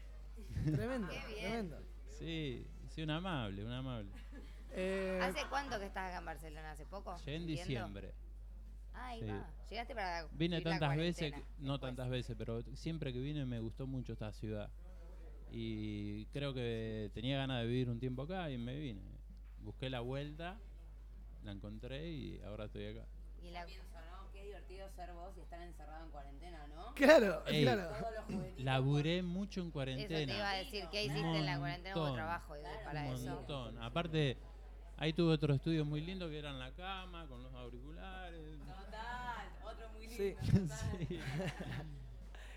Tremendo, Qué bien. tremendo. sí sí un amable un amable Eh, ¿Hace cuánto que estás acá en Barcelona? ¿Hace poco? Llegué en diciembre Ah, ahí Sí. va. Llegaste para. Vine tantas veces, que- no tantas veces, pero siempre que vine me gustó mucho esta ciudad. Y creo que tenía ganas de vivir un tiempo acá y me vine. Busqué la vuelta, la encontré y ahora estoy acá. Y la... Qué divertido ser vos y estar encerrado en cuarentena, ¿no? Claro, Ey, claro. Todos los juveniles. Laburé mucho en Eso te iba a cuarentena. decir. ¿Qué hiciste Un en la cuarentena? Hubo montón, trabajo de- para Un eso. montón. Aparte, ahí tuve otro estudio muy lindo que era en la cama, con los auriculares. Total, otro muy Sí. lindo. total. <laughs> Sí.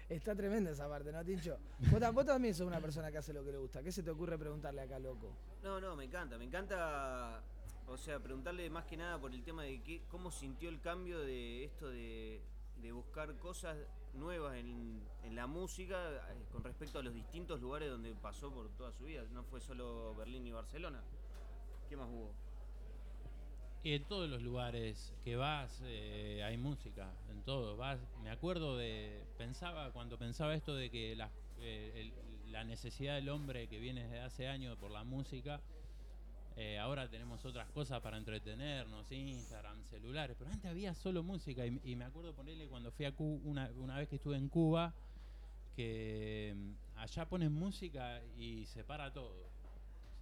Está tremenda esa parte, ¿no, Tincho? Vos, vos también sos una persona que hace lo que le gusta. ¿Qué se te ocurre preguntarle acá, loco? No, no, me encanta, me encanta, o sea, preguntarle más que nada por el tema de cómo sintió el cambio de esto de, de buscar cosas nuevas en, en la música eh, con respecto a los distintos lugares donde pasó por toda su vida. No fue solo Berlín y Barcelona. ¿Qué más hubo? En todos los lugares que vas eh, hay música, en todo. Vas, me acuerdo de, pensaba, cuando pensaba esto de que la, eh, la necesidad del hombre que viene desde hace años por la música, eh, ahora tenemos otras cosas para entretenernos, Instagram, celulares, pero antes había solo música y, me acuerdo ponerle cuando fui a Cuba, una, una vez que estuve en Cuba, que mm, allá ponen música y se para todo.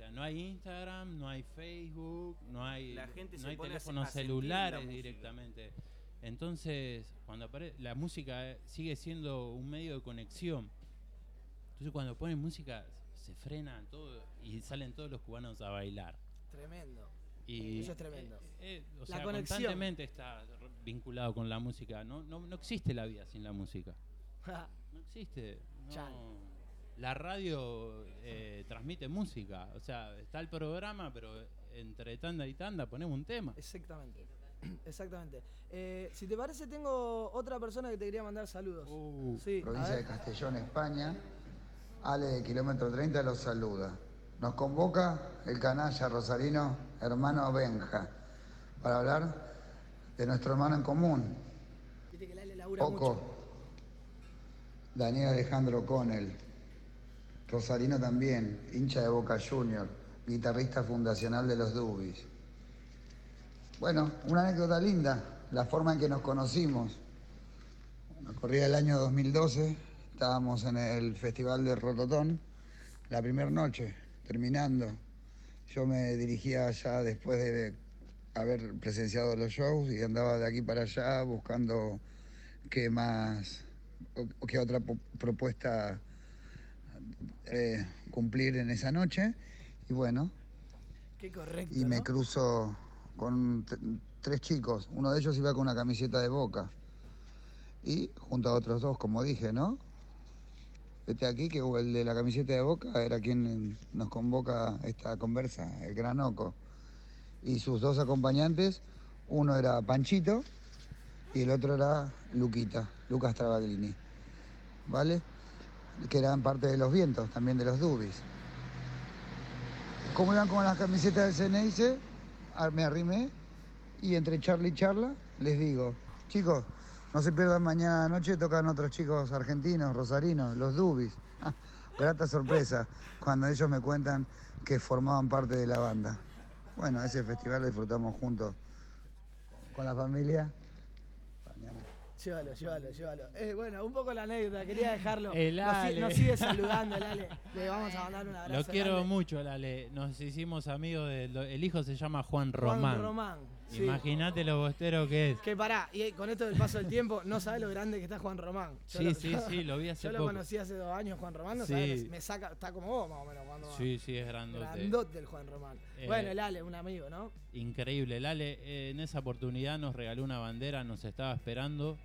Sea, no hay Instagram, no hay Facebook, no hay, La gente no hay teléfonos celulares directamente. Entonces, cuando aparece, la música eh, sigue siendo un medio de conexión. Entonces, cuando ponen música, se frenan todo y salen todos los cubanos a bailar. Tremendo. Y, Eso es tremendo. eh, eh, o La sea, conexión. constantemente está vinculado con la música. No, no, no existe la vida sin la música. <laughs> No existe. no. La radio eh, transmite música. O sea, está el programa, pero entre tanda y tanda ponemos un tema. Exactamente. <clears throat> Exactamente. Eh, si te parece, tengo otra persona que te quería mandar saludos. Uh. sí, provincia de. Castellón, España. Ale de kilómetro 30 los saluda. Nos convoca el canalla rosarino hermano Benja para hablar de nuestro hermano en común, Viste que la Ale labura Poco, mucho. Daniel Alejandro Conel, rosarino también, hincha de Boca Junior, guitarrista fundacional de los Dubis. Bueno, una anécdota linda, la forma en que nos conocimos. Nos corría el año 2012, estábamos en el Festival de Rototón, la primera noche, terminando. Yo me dirigía allá después de haber presenciado los shows y andaba de aquí para allá buscando qué más, qué otra propuesta eh, cumplir en esa noche. Y bueno, Qué correcto. y me ¿no? cruzo con tres chicos. Uno de ellos iba con una camiseta de boca. Y junto a otros dos, como dije, ¿no? Este aquí, que el de la camiseta de boca era quien nos convoca esta conversa, el Granoco. Y sus dos acompañantes, uno era Panchito y el otro era Luquita, Lucas Travaglini. ¿Vale? Que eran parte de los vientos, también de los Dubis. Como iban con las camisetas del Ceneice, a- me arrimé y entre charla y charla les digo, chicos, no se pierdan mañana noche, tocan otros chicos argentinos, rosarinos, los Dubis. <laughs> Grata sorpresa cuando ellos me cuentan que formaban parte de la banda. Bueno, ese festival lo disfrutamos juntos con la familia. Llévalo, llévalo, llévalo. Eh, bueno, un poco la anécdota, quería dejarlo. El si- Ale. nos sigue saludando el Ale. Le vamos a mandar un abrazo. Lo quiero grande. mucho, Lale. Nos hicimos amigos. de- el hijo se llama Juan Juan Román. Román, sí. Imagínate lo bostero que es. Que pará, y con esto del paso del tiempo, no sabes lo grande que está Juan Román. Yo Sí, lo- sí, <laughs> sí, lo vi hace Yo lo conocí hace dos años, Juan Román, no Sí. sabes, me saca, está como vos más o menos cuando Sí, sí, es grandote. Grandote el Juan Román. Eh, bueno, el Ale, un amigo, ¿no? Increíble. Lale eh, en esa oportunidad nos regaló una bandera, nos estaba esperando.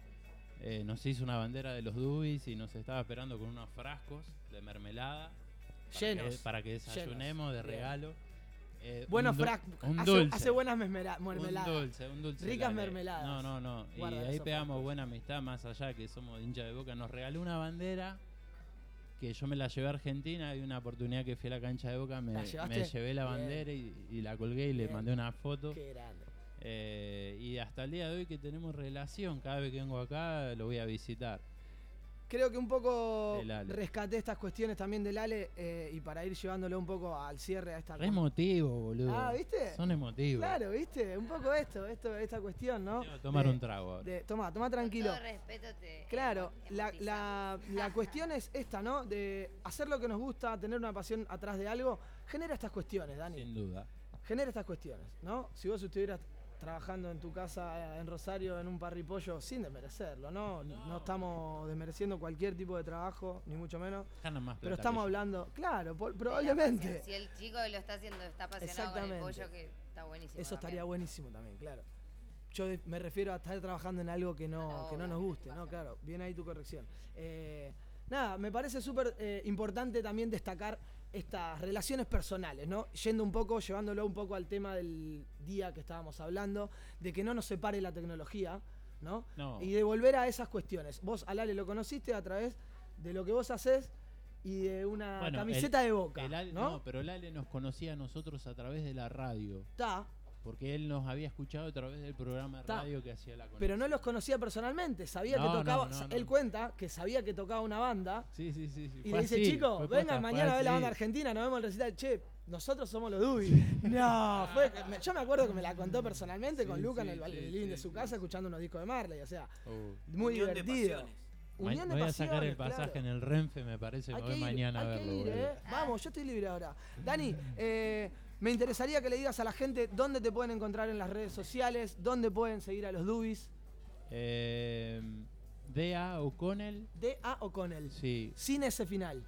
eh, nos hizo una bandera de los Dubis y nos estaba esperando con unos frascos de mermelada. para Llenos, que- para que desayunemos de regalo. Eh, frascos. Un hace, buenas mermela- mermeladas. Un dulce, un dulce. Ricas mermeladas. No, no, no. Guarda y ahí pegamos buena amistad, más allá que somos hincha de boca. Nos regaló una bandera que yo me la llevé a Argentina. Hay una oportunidad que fui a la cancha de boca, me, llevé la bandera y, y la colgué y le mandé una foto. Qué grande. Eh, y hasta el día de hoy que tenemos relación, cada vez que vengo acá lo voy a visitar. Creo que un poco rescaté estas cuestiones también del Ale eh, y para ir llevándolo un poco al cierre a esta Re emotivo, boludo. Ah, ¿viste? Son emotivos. Claro, ¿viste? Un poco esto, esto esta cuestión, ¿no? Tomar De- un trago ahora. de- toma, toma tranquilo. Todo respeto te Claro, la, la- la <laughs> cuestión es esta, ¿no? De hacer lo que nos gusta, tener una pasión atrás de algo, genera estas cuestiones, Dani. Sin duda. Genera estas cuestiones, ¿no? Si vos estuvieras trabajando en tu casa eh, en Rosario en un parripollo sin desmerecerlo, ¿no? No, estamos desmereciendo cualquier tipo de trabajo, ni mucho menos. Más Pero estamos hablando, claro, por- probablemente. Si el chico lo está haciendo está apasionado con el pollo, que está buenísimo. Eso también. estaría buenísimo también, claro. Yo me refiero a estar trabajando en algo que no, que no nos guste, ¿no? Claro, viene ahí tu corrección. Eh, nada, me parece súper eh, importante también destacar estas relaciones personales, ¿no? Yendo un poco, llevándolo un poco al tema del día que estábamos hablando, de que no nos separe la tecnología, ¿no? No. Y de volver a esas cuestiones. Vos, al Ale, lo conociste a través de lo que vos haces y de una Bueno, camiseta el- de boca, el Ale- ¿no? pero el Ale nos conocía a nosotros a través de la radio. Está. Porque él nos había escuchado a través del programa de Ta. radio que hacía la conexión. Pero no los conocía personalmente, sabía No, que tocaba, no, no, no. él cuenta que sabía que tocaba una banda Sí, sí, sí. sí. y le dice, así, fue vengan mañana a ver la banda argentina, nos vemos el recital, che, nosotros somos los Dubi. <laughs> no, fue, me- yo me acuerdo que me la contó personalmente con Luca sí, en el, sí, el living de su casa escuchando unos discos de Marley, o sea, Uh. muy Unión de divertido. pasiones. Ma- Unión de voy a sacar el pasaje claro. en el Renfe, me parece. Hay voy que ir, mañana a verlo. que ir, boludo. ¿eh? Vamos, yo estoy libre ahora. Dani, eh, me interesaría que le digas a la gente dónde te pueden encontrar en las redes sociales, dónde pueden seguir a los Dubis. Eh, D.A. O'Connell. D.A. O'Connell. Sí. Sin ese final.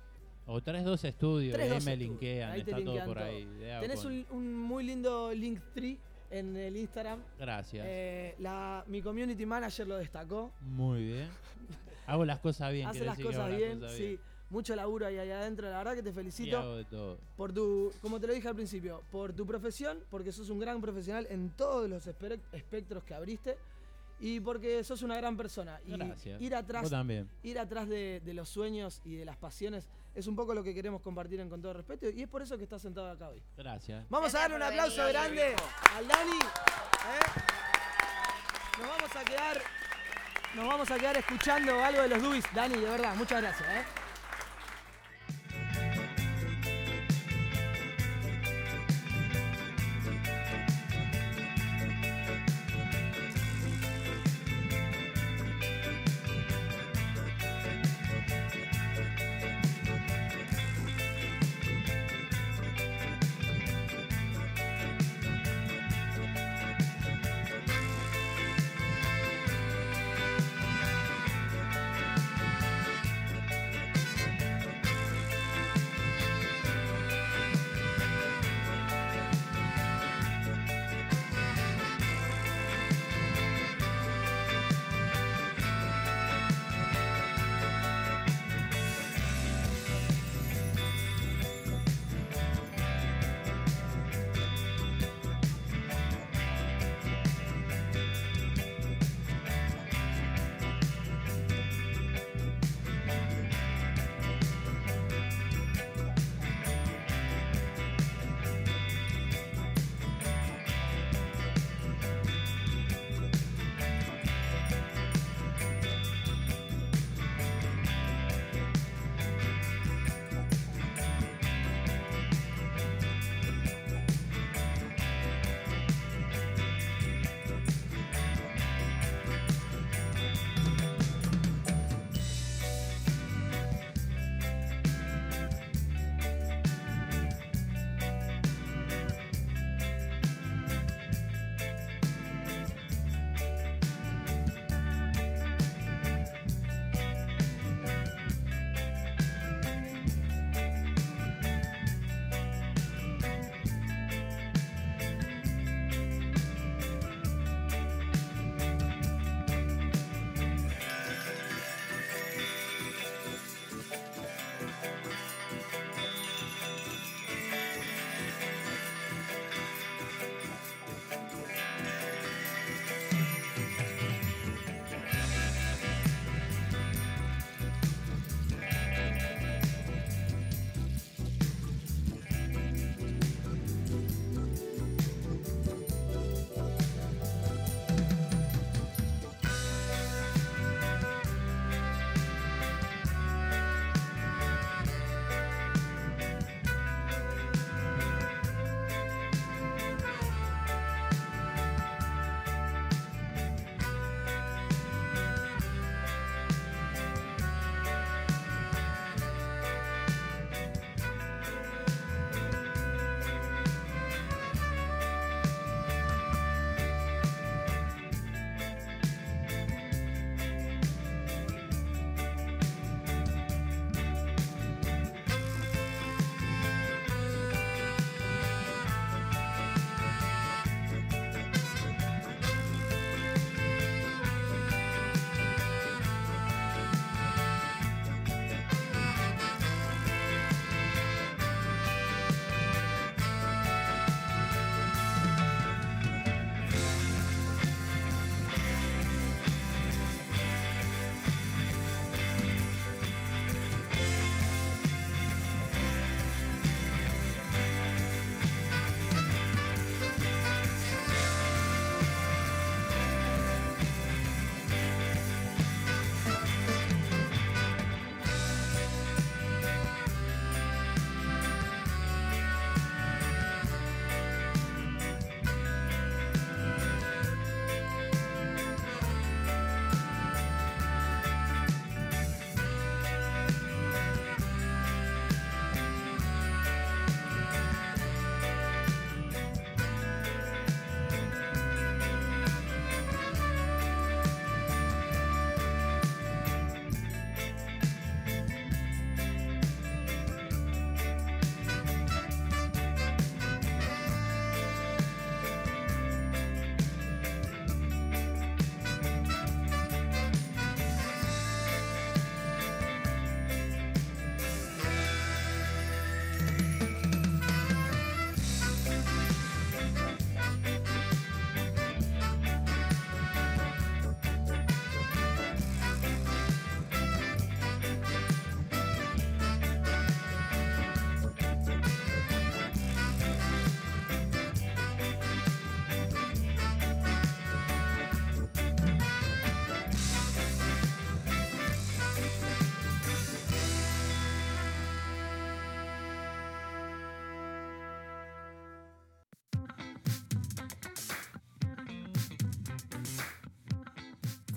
O 32 Estudios. 312 ahí me linkean. Ahí te está todo por todo. ahí. Tenés un, muy lindo link tree en el Instagram. Gracias. Eh, la, mi community manager lo destacó. Muy bien. <laughs> Hago las cosas bien. Hace las decir que cosas bien, cosas sí. Mucho laburo ahí, ahí adentro. La verdad que te Y felicito. hago de todo. Por tu, como te lo dije al principio, por tu profesión, porque sos un gran profesional en todos los espe- espectros que abriste y porque sos una gran persona. Y Gracias. ir atrás, Vos también. ir atrás de, de los sueños y de las pasiones es un poco lo que queremos compartir en Con todo respeto y es por eso que estás sentado acá hoy. Gracias. Vamos a darle un aplauso grande al Dani. ¿eh? Nos vamos a quedar. Nos vamos a quedar escuchando algo de los Dubis. Dani, de verdad, muchas gracias. ¿eh?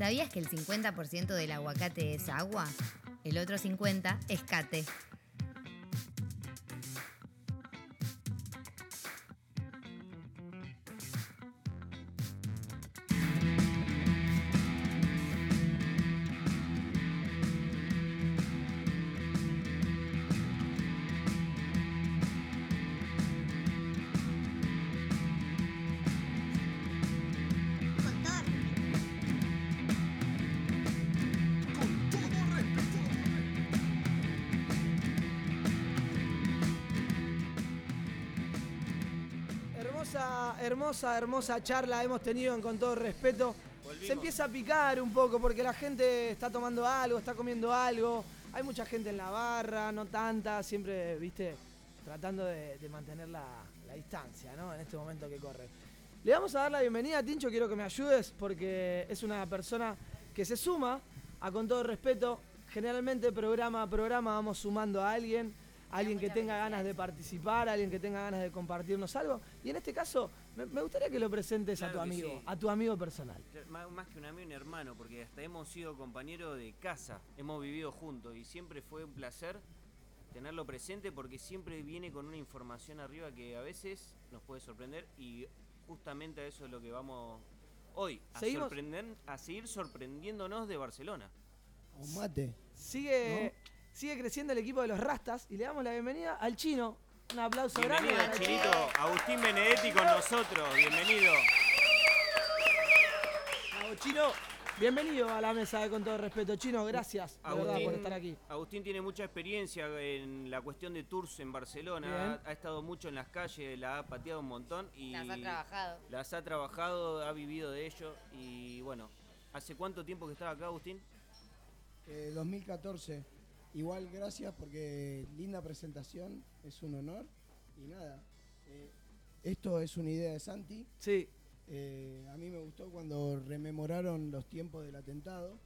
¿Sabías que el 50% del aguacate es agua? El otro 50% es cate. Hermosa, charla hemos tenido en con todo respeto. Volvimos. Se empieza a picar un poco porque la gente está tomando algo, está comiendo algo. Hay mucha gente en la barra, no tanta, siempre, viste, tratando de, de mantener la, la distancia, ¿no? En este momento que corre. Le vamos a dar la bienvenida a Tincho, quiero que me ayudes porque es una persona que se suma a con todo respeto. Generalmente programa a programa vamos sumando a alguien, alguien que tenga ganas de participar, alguien que tenga ganas de compartirnos algo. Y en este caso, me, me gustaría que lo presentes a tu amigo, sí. a tu amigo personal. Má- Más que un amigo, un hermano, porque hasta hemos sido compañeros de casa, hemos vivido juntos y siempre fue un placer tenerlo presente porque siempre viene con una información arriba que a veces nos puede sorprender y justamente a eso es lo que vamos hoy, a, Seguimos- sorprender, a seguir sorprendiéndonos de Barcelona. Un mate. Sigue, sigue creciendo el equipo de los Rastas y le damos la bienvenida al chino. Un aplauso grande. Bienvenido, para el Chinito, Agustín Benedetti con nosotros, bienvenido. Bravo, Chino, bienvenido a la mesa de Con todo respeto. Chino, gracias verdad por estar aquí. Agustín tiene mucha experiencia en la cuestión de tours en Barcelona. Ha estado mucho en las calles, la ha pateado un montón y Las ha trabajado. las ha trabajado, ha vivido de ello y bueno, ¿hace cuánto tiempo que estaba acá, Agustín? Eh, 2014. Igual gracias porque linda presentación, es un honor. Y nada, eh, esto es una idea de Santi. Sí. Eh, a mí me gustó cuando rememoraron los tiempos del atentado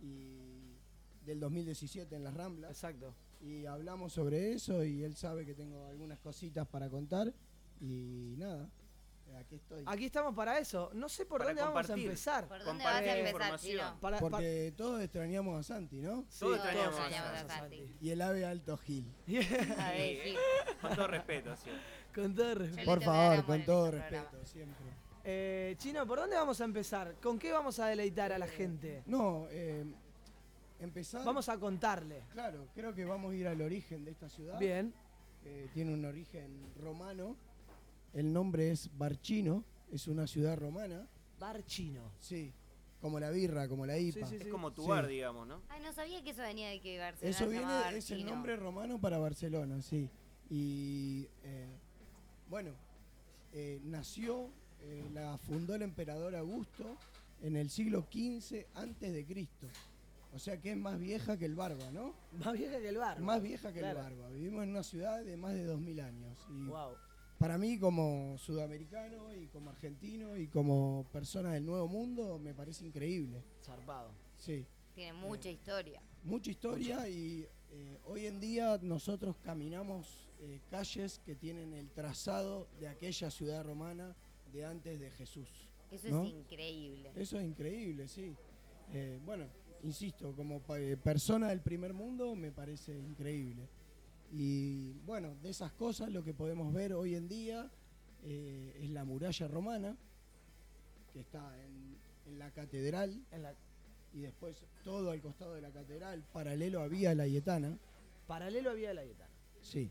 y del 2017 en las Ramblas. Exacto. Y hablamos sobre eso y él sabe que tengo algunas cositas para contar. Y nada, aquí estoy. Aquí estamos para eso. No sé por Para dónde vamos a empezar. ¿Por dónde vas a Eh, empezar, Chino? para- Porque todos extrañamos a Santi, ¿no? Sí, Todos extrañamos a extrañamos a Santi. Y el ave Alto Gil. <laughs> A ver, sí. Con todo respeto, sí. Con todo respeto. Por favor, con todo respeto, siempre. Eh, Chino, ¿por dónde vamos a empezar? ¿Con qué vamos a deleitar a la gente? No, eh, empezar. Vamos a contarle. Claro, creo que vamos a ir al origen de esta ciudad. Bien. Eh, tiene un origen romano. El nombre es Barchino, es una ciudad romana. Barchino. Sí, como la birra, como la IPA. Es como tu Sí. bar, digamos, ¿no? Ay, no sabía que eso venía de que Barcelona Eso viene, es el nombre romano para Barcelona, sí. Y eh, bueno, eh, nació, eh, la fundó el emperador Augusto en el siglo XV antes de Cristo. O sea que es más vieja que el Barba, ¿no? Más vieja que el bar. Más vieja que Claro. el Barba. Vivimos en una ciudad de más de 2000 años. Y Wow. Para mí como sudamericano y como argentino y como persona del nuevo mundo me parece increíble. Zarpado. Sí. Tiene mucha historia. Mucha historia y eh, hoy en día nosotros caminamos eh, calles que tienen el trazado de aquella ciudad romana de antes de Jesús. Eso ¿no? es increíble. Eso es increíble, sí. Eh, bueno, insisto, como persona del primer mundo me parece increíble. Y bueno, de esas cosas lo que podemos ver hoy en día eh, es la muralla romana, que está en, en la catedral, y después todo al costado de la catedral, paralelo a Vía Layetana. Paralelo a Vía Layetana. Sí,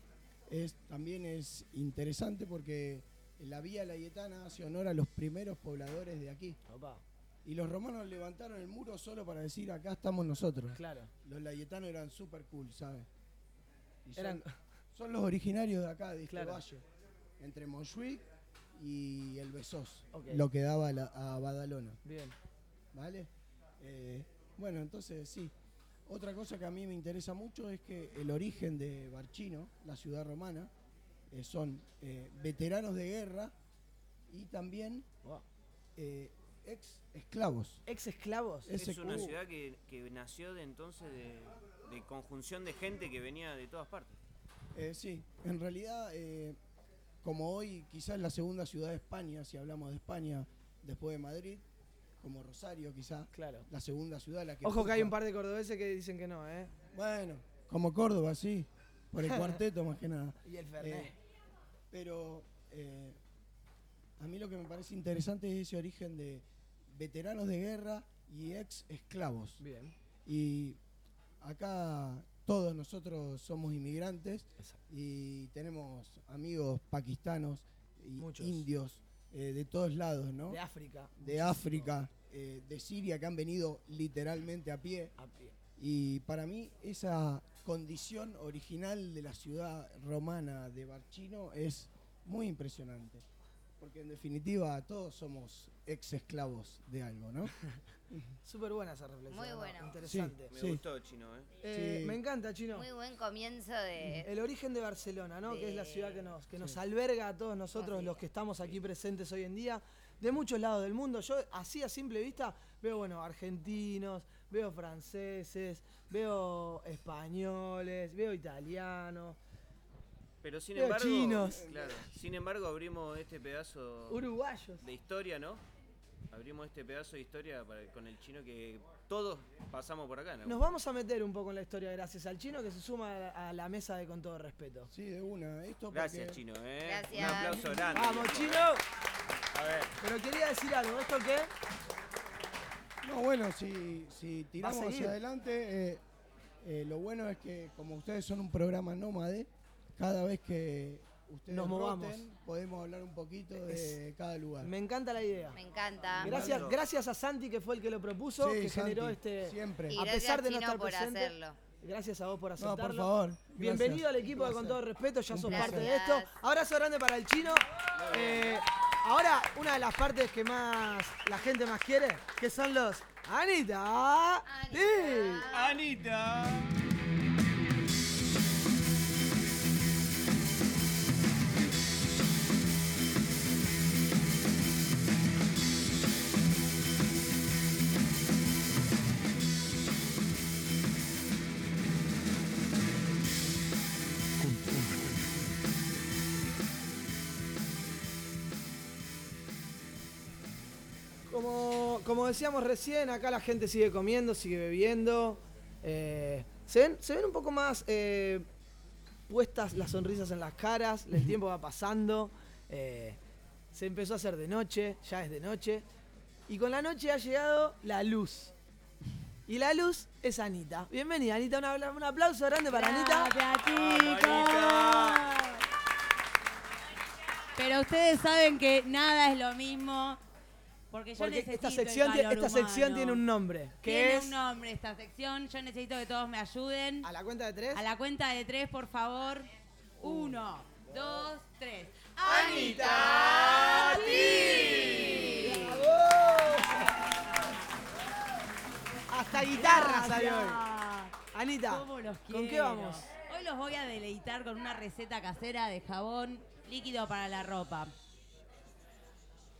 es, también es interesante porque la Vía Layetana hace honor a los primeros pobladores de aquí. Y los romanos levantaron el muro solo para decir acá estamos nosotros. Claro. Los layetanos eran súper cool, ¿sabes? Y son, Eran- <laughs> son los originarios de acá, de este Claro. valle. Entre Montjuic y el Besós. Lo que daba a, la- a Badalona. Bien. ¿Vale? Eh, bueno, entonces sí. Otra cosa que a mí me interesa mucho es que el origen de Barchino, la ciudad romana, eh, son eh, veteranos de guerra y también eh, ex esclavos. Ex esclavos. Es una ciudad que, que nació de entonces de, de conjunción de gente que venía de todas partes. Eh, sí, en realidad, eh, como hoy quizás la segunda ciudad de España, si hablamos de España después de Madrid, como Rosario quizá, Claro. la segunda ciudad, la que Ojo que hay un par de cordobeses que dicen que no, ¿eh? Bueno, como Córdoba, sí, por el <laughs> cuarteto más que nada. Y el Fernet. Eh, pero eh, a mí lo que me parece interesante es ese origen de veteranos de guerra y ex esclavos. Bien. Y acá todos nosotros somos inmigrantes y tenemos amigos pakistanos y Muchos. indios eh, de todos lados, ¿no? De África. De África, eh, de Siria, que han venido literalmente a pie. A pie. Y para mí esa condición original de la ciudad romana de Barchino es muy impresionante. Porque en definitiva todos somos ex esclavos de algo, ¿no? <laughs> Súper buena esa reflexión. Muy ¿no? bueno. Interesante. Me Sí. gustó, Chino, ¿eh? Eh, Sí. Me encanta, Chino. Muy buen comienzo de... El origen de Barcelona, ¿no? Que es la ciudad que nos, que nos alberga a todos nosotros, los que estamos aquí presentes hoy en día, de muchos lados del mundo. Yo, así a simple vista, veo, bueno, argentinos, veo franceses, veo españoles, veo italianos, Pero sin embargo, chinos. claro, sin embargo abrimos este pedazo uruguayos. de historia, ¿no? Abrimos este pedazo de historia para- con el chino que todos pasamos por acá, ¿no? Nos vamos a meter un poco en la historia gracias al chino que se suma a a la mesa de con todo respeto. Sí, de una. Esto Gracias, porque- chino, ¿eh? Gracias. Un aplauso grande. ¡Vamos, chino! A ver. Pero quería decir algo, ¿esto qué? No, bueno, si, si tiramos seguir? hacia adelante, eh, eh, lo bueno es que como ustedes son un programa nómade, cada vez que ustedes Nos movamos. roten, podemos hablar un poquito de Es- cada lugar. Me encanta la idea. Me encanta. Gracias, gracias a Santi que fue el que lo propuso, Sí, que generó este. siempre. Y a pesar de no estar por presente. hacerlo. Gracias a vos por No, aceptarlo. por favor. Bienvenido al equipo de Con todo respeto, ya Un sos placer. parte de esto. Abrazo grande para el chino. Eh, ahora, una de las partes que más la gente más quiere, que son los Anita. Sí. Anita. Como, decíamos recién, acá la gente sigue comiendo, sigue bebiendo. Eh, se, ven, se ven un poco más eh, puestas las sonrisas en las caras, el tiempo va pasando. eh, se empezó a hacer de noche, ya es de noche. Y con la noche ha llegado la luz. Y la luz es Anita. Bienvenida, Anita. Un, aplauso grande para Anita. Gracias, chicos. Pero ustedes saben que nada es lo mismo. Porque yo Porque necesito esta sección, esta sección tiene un nombre. Que Tiene es. un nombre esta sección. Yo necesito que todos me ayuden. A la cuenta de tres. A la cuenta de tres, por favor. Uno, dos, tres. ¡Anita! Hasta guitarra salió hoy. Anita, ¿Cómo los ¿con qué vamos? Hoy los voy a deleitar con una receta casera de jabón líquido para la ropa.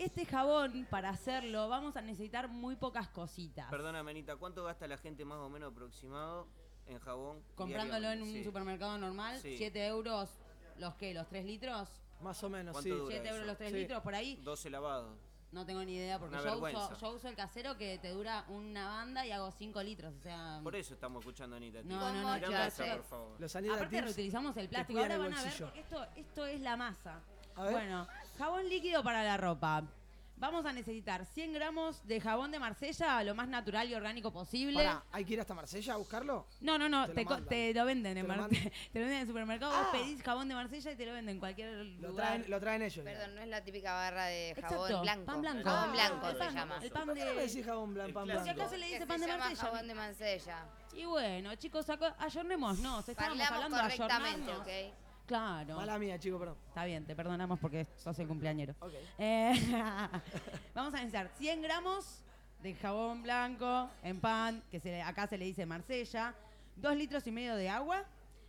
Este jabón, para hacerlo, vamos a necesitar muy pocas cositas. Perdona, Anita, ¿cuánto gasta la gente más o menos aproximado en jabón? Comprándolo en un? Sí. supermercado normal, Sí. 7 euros, ¿los qué? ¿Los 3 litros? Más o menos, ¿Cuánto sí. dura 7 euros eso? los 3 Sí. litros, por ahí. 12 lavados. No tengo ni idea porque yo uso, vergüenza. yo uso el casero que te dura una banda y hago 5 litros. O sea, Por eso estamos escuchando a Anita. No, tío. no, no, por favor. Los Aparte reutilizamos el plástico. Ahora van a ver esto, esto es la masa. A ver. Bueno, jabón líquido para la ropa. Vamos a necesitar 100 gramos de jabón de Marsella, lo más natural y orgánico posible. Pará, ¿hay que ir hasta Marsella a buscarlo? No, no, no, Te lo te, co- mandan. te lo venden en Te lo <laughs> te lo venden en el supermercado, Ah. vos pedís jabón de Marsella y te lo venden en cualquier Lo lugar. traen, lo traen ellos. Perdón, no es la típica barra de jabón Exacto, blanco. pan blanco. Jabón Ah, blanco el se pan- llama. el pan ¿Por qué no de- jabón blanco? pan blanco? acá se le dice se pan de llama Marsella. jabón de Mansella. Y bueno, chicos, ayornémonos. Estábamos Hablamos hablando de correctamente, ayornarnos. ¿ok? Claro. Mala mía, chico, perdón. Está bien, te perdonamos porque sos el cumpleañero. Ok. Eh, <laughs> vamos a necesitar 100 gramos de jabón blanco en pan, que se acá se le dice Marsella, 2 litros y medio de agua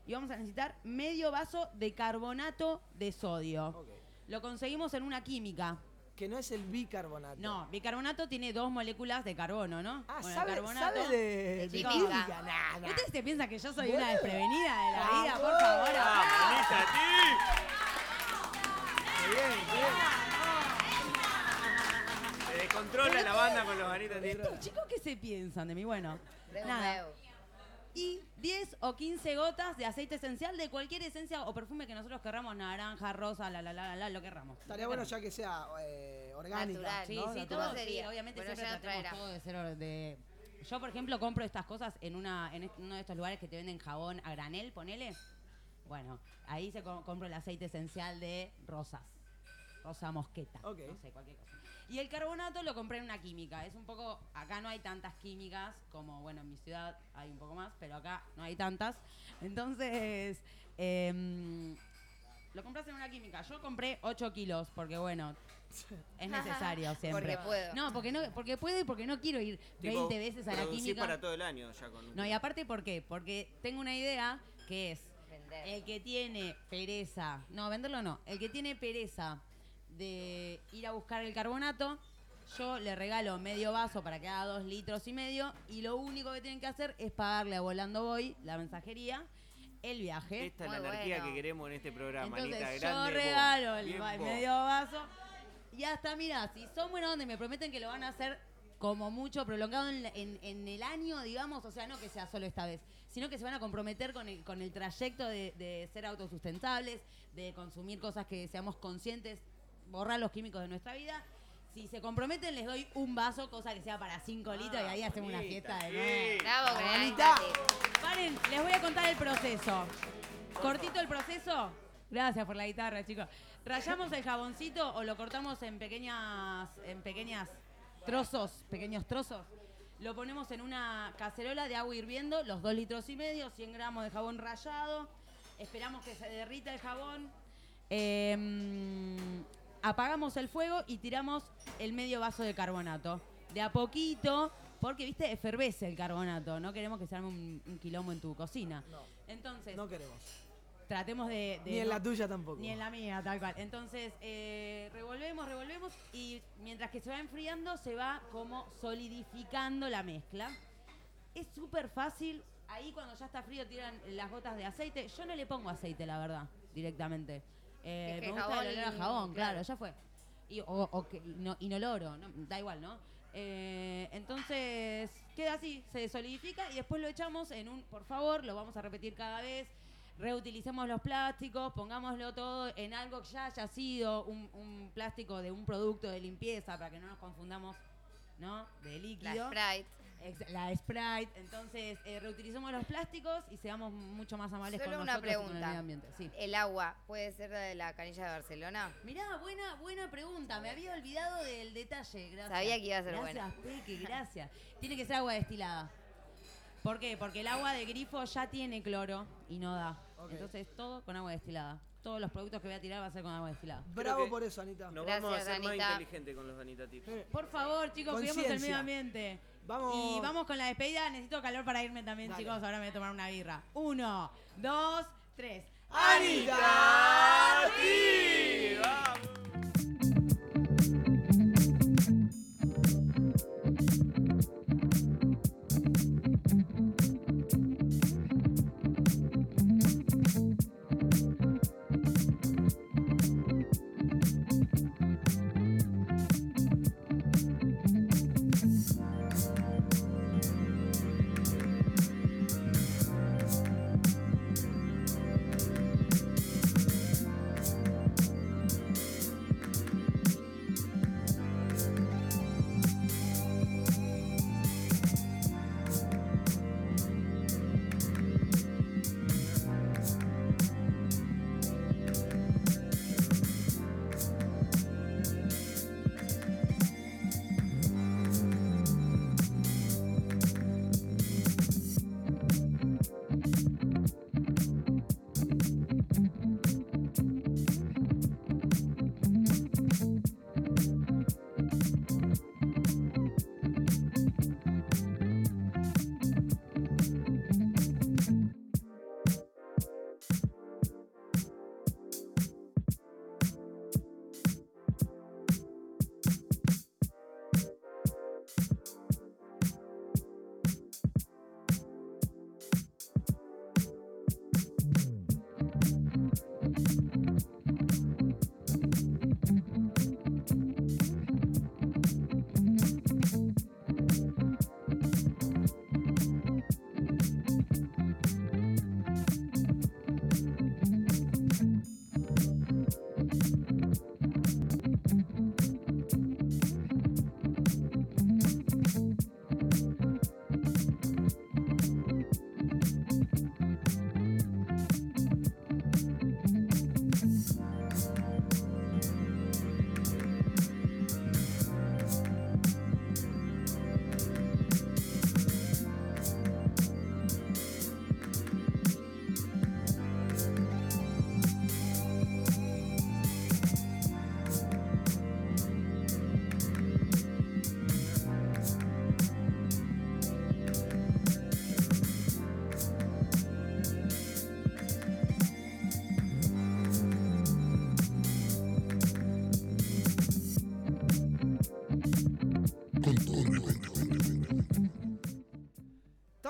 y vamos a necesitar medio vaso de carbonato de sodio. Ok. Lo conseguimos en una química. Que no es el bicarbonato. No, bicarbonato tiene dos moléculas de carbono, ¿no? Ah, Bueno, sabe, carbonato- sabe de, de nah. ¿Ustedes se piensan que yo soy Bueno. una desprevenida de la vida? Por Vamos. favor, ¡Ah, Anita, Qué bien, bien. Te Controla la banda con los ganitas. ¿Estos chicos qué se piensan de mí? Bueno, nada. Y 10 o 15 gotas de aceite esencial de cualquier esencia o perfume que nosotros querramos, naranja, rosa, la, la, la, la, la, lo querramos. Estaría bueno ya que sea eh, orgánica. Natural. Sí, ¿no? sí, Natural. todo, sí, sería? obviamente Bueno, siempre traerá. todo de ser de... Yo, por ejemplo, compro estas cosas en una en uno de estos lugares que te venden jabón a granel, ponele. Bueno, ahí se co- compro el aceite esencial de rosas. Rosa mosqueta. Ok. No sé, cualquier cosa. Y el carbonato lo compré en una química. Es un poco. Acá no hay tantas químicas como, bueno, en mi ciudad hay un poco más, pero acá no hay tantas. Entonces. em, lo compras en una química. Yo compré 8 kilos porque, bueno, es necesario <laughs> siempre. Porque puedo. No, porque, no, porque puedo y porque no quiero ir Tipo, 20 veces a la química. para todo el año ya con No, y aparte, ¿por qué? Porque tengo una idea que es el que tiene pereza, no, venderlo no, el que tiene pereza de ir a buscar el carbonato, yo le regalo medio vaso para que haga dos litros y medio y lo único que tienen que hacer es pagarle a Volando Boy, la mensajería, el viaje. Esta es la anarquía bueno. que queremos en este programa, Entonces Anita. yo regalo el, va- medio vaso y hasta, mira, si son buena onda y me prometen que lo van a hacer como mucho prolongado en, en- en el año, digamos, o sea, no que sea solo esta vez, sino que se van a comprometer con el, con el trayecto de, de ser autosustentables, de consumir cosas que seamos conscientes, borrar los químicos de nuestra vida. Si se comprometen, les doy un vaso, cosa que sea para 5 litros, y ahí hacemos una fiesta de nuevo. Bravo, Bonita. Paren, les voy a contar el proceso. Cortito el proceso. Gracias por la guitarra, chicos. Rayamos el jaboncito o lo cortamos en pequeñas, en pequeñas trozos, pequeños trozos. Lo ponemos en una cacerola de agua hirviendo, los 2 litros y medio, 100 gramos de jabón rallado. Esperamos que se derrita el jabón. Em, apagamos el fuego y tiramos el medio vaso de carbonato. De a poquito, porque, viste, efervece el carbonato. No queremos que se arme un, un quilombo en tu cocina. Entonces, No queremos. tratemos de... de Ni en no- la tuya tampoco. Ni en la mía, tal cual. Entonces, eh, revolvemos, revolvemos y mientras que se va enfriando, se va como solidificando la mezcla. Es súper fácil. Ahí cuando ya está frío tiran las gotas de aceite. Yo no le pongo aceite, la verdad, directamente. Eh, me gusta jabón, el olor a jabón, claro, claro. ya fue. Y, o, o que- no- inoloro, no, da igual, ¿no? Eh, entonces queda así, se solidifica y después lo echamos en un, por favor, lo vamos a repetir cada vez, reutilicemos los plásticos, pongámoslo todo en algo que ya haya sido un, un plástico de un producto de limpieza para que no nos confundamos, ¿no? De líquido. La Sprite. La Sprite. Entonces, eh, reutilicemos los plásticos y seamos mucho más amables Solo con una nosotros y con el pregunta. medio ambiente. Sí. ¿El agua puede ser la de la canilla de Barcelona? Mirá, buena, buena pregunta. Me había olvidado del detalle. Gracias. Sabía que iba a ser gracias, Peque, gracias. Tiene que ser agua destilada. ¿Por qué? Porque el agua de grifo ya tiene cloro y no da. Entonces, todo con agua destilada. Todos los productos que voy a tirar va a ser con agua destilada. Bravo por eso, Anita. Nos Gracias, vamos a hacer más inteligentes con los Anita Tips. Por favor, chicos, cuidemos el medio ambiente. Vamos. Y vamos con la despedida. Necesito calor para irme también, Dale. chicos. Ahora me voy a tomar una birra. Uno, dos, tres. ¡Anita!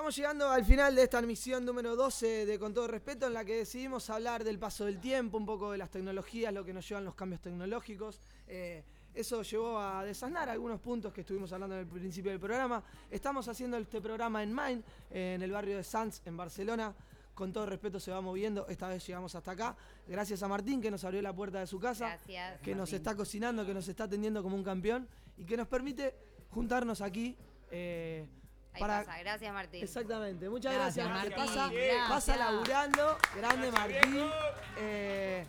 Estamos llegando al final de esta misión número 12 de Con todo respeto, en la que decidimos hablar del paso del tiempo, un poco de las tecnologías, lo que nos llevan los cambios tecnológicos. Eh, eso llevó a desasnar algunos puntos que estuvimos hablando en el principio del programa. Estamos haciendo este programa en Main, en el barrio de Sanz, en Barcelona. Con todo respeto se va moviendo, esta vez llegamos hasta acá. Gracias a Martín que nos abrió la puerta de su casa, Gracias, que nos está cocinando, que nos está atendiendo como un campeón y que nos permite juntarnos aquí. eh, Ahí para pasa. Gracias, Martín. Exactamente, muchas Gracias, Martín. pasa, Gracias. pasa laburando, grande Martín. Eh,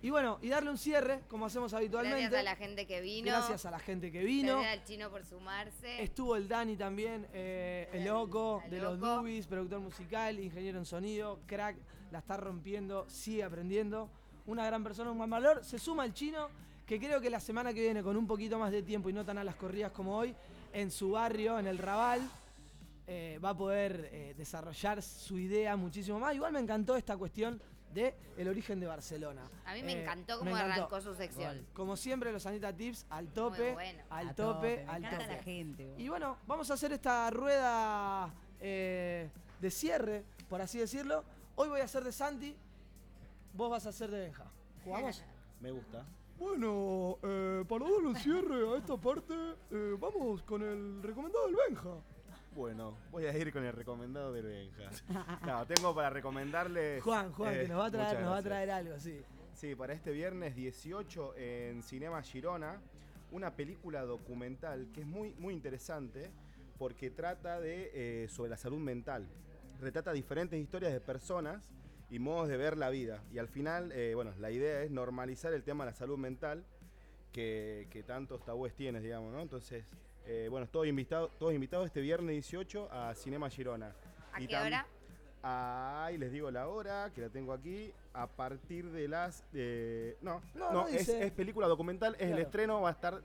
y bueno, y darle un cierre, como hacemos habitualmente. Gracias a la gente que vino. Gracias a la gente que vino. Gracias al chino por sumarse. Estuvo el Dani también, eh, el loco el de los. Dubis, productor musical, ingeniero en sonido, crack, la está rompiendo, sigue aprendiendo. Una gran persona, un buen valor. Se suma el chino, que creo que la semana que viene, con un poquito más de tiempo y no tan a las corridas como hoy, en su barrio, en el Raval, eh, va a poder eh, desarrollar su idea muchísimo más. Igual me encantó esta cuestión de el origen de Barcelona. A mí me Eh, encantó me cómo encantó. arrancó su sección. Como siempre, los Anita Tips al tope, bueno. al A tope, tope, me al tope. la gente, vos. Y bueno, vamos a hacer esta rueda eh, de cierre, por así decirlo. Hoy voy a hacer de Santi, vos vas a hacer de Benja. ¿Jugamos? <laughs> Me gusta. Bueno, eh, para darle un cierre a esta parte, eh, vamos con el recomendado del Benja. Bueno, voy a ir con el recomendado del Benja. Claro, tengo para recomendarles. Juan, Juan, eh, que nos va a traer, nos va a traer algo, sí. Sí, para este viernes 18 en Cinema Girona, una película documental que es muy, muy interesante porque trata de, eh, sobre la salud mental. Retrata diferentes historias de personas y modos de ver la vida. Y al final, eh, bueno, la idea es normalizar el tema de la salud mental que, que tantos tabúes tienes, digamos, ¿no? Entonces, eh, bueno, todos invitados, todos invitados este viernes 18 a Cinema Girona. ¿A Y qué hora? Ahí les digo la hora, que la tengo aquí, a partir de las... eh, no, No, no, no es, dice. es película documental, es el estreno, va a estar...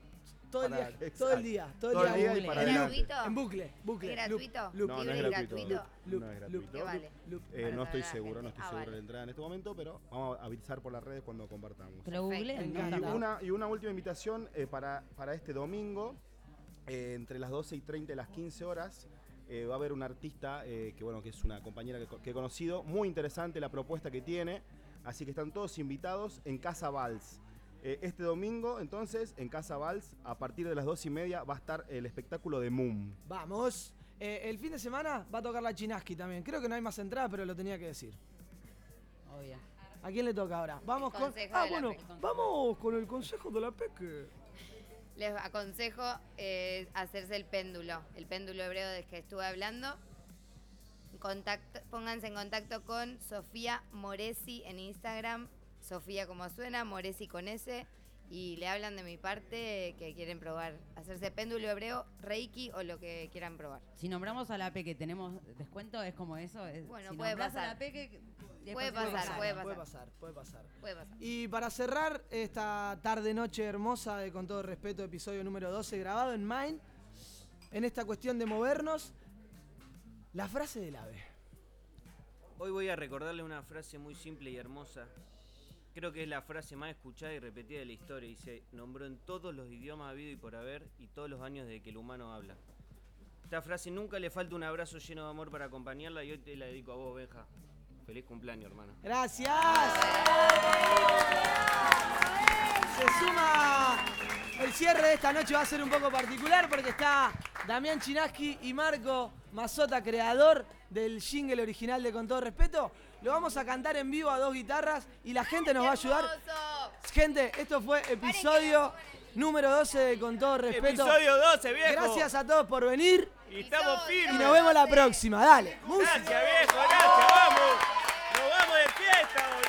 Todo el día, todo el día, todo el día. En bucle, bucle. ¿Es loop, gratuito? loop, No, no ¿Libre es gratuito. loop, no es gratuito. Loop. Eh, no estoy seguro, no estoy Ah, seguro vale. de la entrada en este momento, pero vamos a avisar por las redes cuando compartamos. Me ¿no? Y una, y una última invitación eh, para, para este domingo, eh, entre las 12 y 30 y las 15 horas, eh, va a haber un artista eh, que, bueno, que es una compañera que, he conocido, muy interesante la propuesta que tiene, así que están todos invitados en Casa Vals. Eh, este domingo, entonces, en Casa Vals, a partir de las 2 y media, va a estar el espectáculo de Moom. Vamos. Eh, el fin de semana va a tocar la Chinaski también. Creo que no hay más entrada, pero lo tenía que decir. Obvio. ¿A quién le toca ahora? Vamos con. Ah, bueno, vamos con el consejo de la Peque. Les aconsejo eh, hacerse el péndulo, el péndulo hebreo del que estuve hablando. Contacto- pónganse en contacto con Sofía Moresi en Instagram, Sofía como suena, Moresi con S, y le hablan de mi parte que quieren probar hacerse péndulo hebreo, reiki o lo que quieran probar. Si nombramos a la P que tenemos descuento, es como eso. Es, Bueno, si puede pasar. a la P que Puede pasar, puede Puede pasar. pasar, puede pasar. Puede pasar. Y para cerrar esta tarde-noche hermosa de Con todo respeto, episodio número 12, grabado en Mind, en esta cuestión de movernos, la frase del ave. Hoy voy a recordarle una frase muy simple y hermosa. Creo que es la frase más escuchada y repetida de la historia y se nombró en todos los idiomas habido y por haber y todos los años de que el humano habla. Esta frase nunca le falta un abrazo lleno de amor para acompañarla y hoy te la dedico a vos, Benja. Feliz cumpleaños, hermano. Gracias. Se suma el cierre de esta noche va a ser un poco particular porque está Damián Chinaski y Marco Mazota, creador del jingle original de Con todo respeto. Lo vamos a cantar en vivo a dos guitarras y la gente nos va a ayudar. Gente, esto fue episodio número 12 de Con todo respeto. Episodio 12, viejo. Gracias a todos por venir Y estamos y firmes. nos vemos la próxima. Dale, música. Gracias, viejo, gracias, vamos. Fiesta, hoy,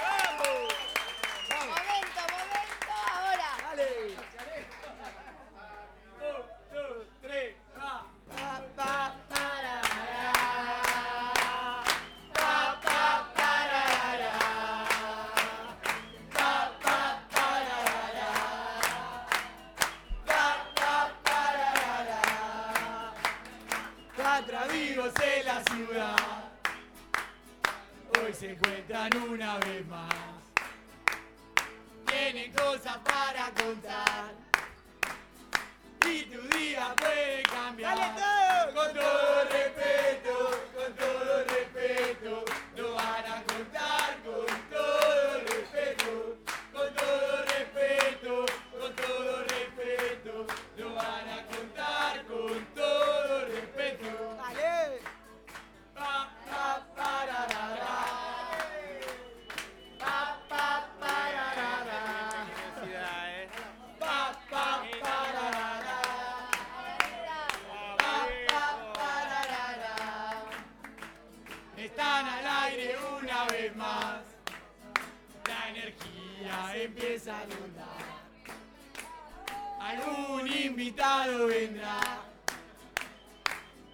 invitado vendrá.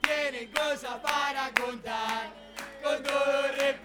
Tienen cosas para contar. Con todo respeto,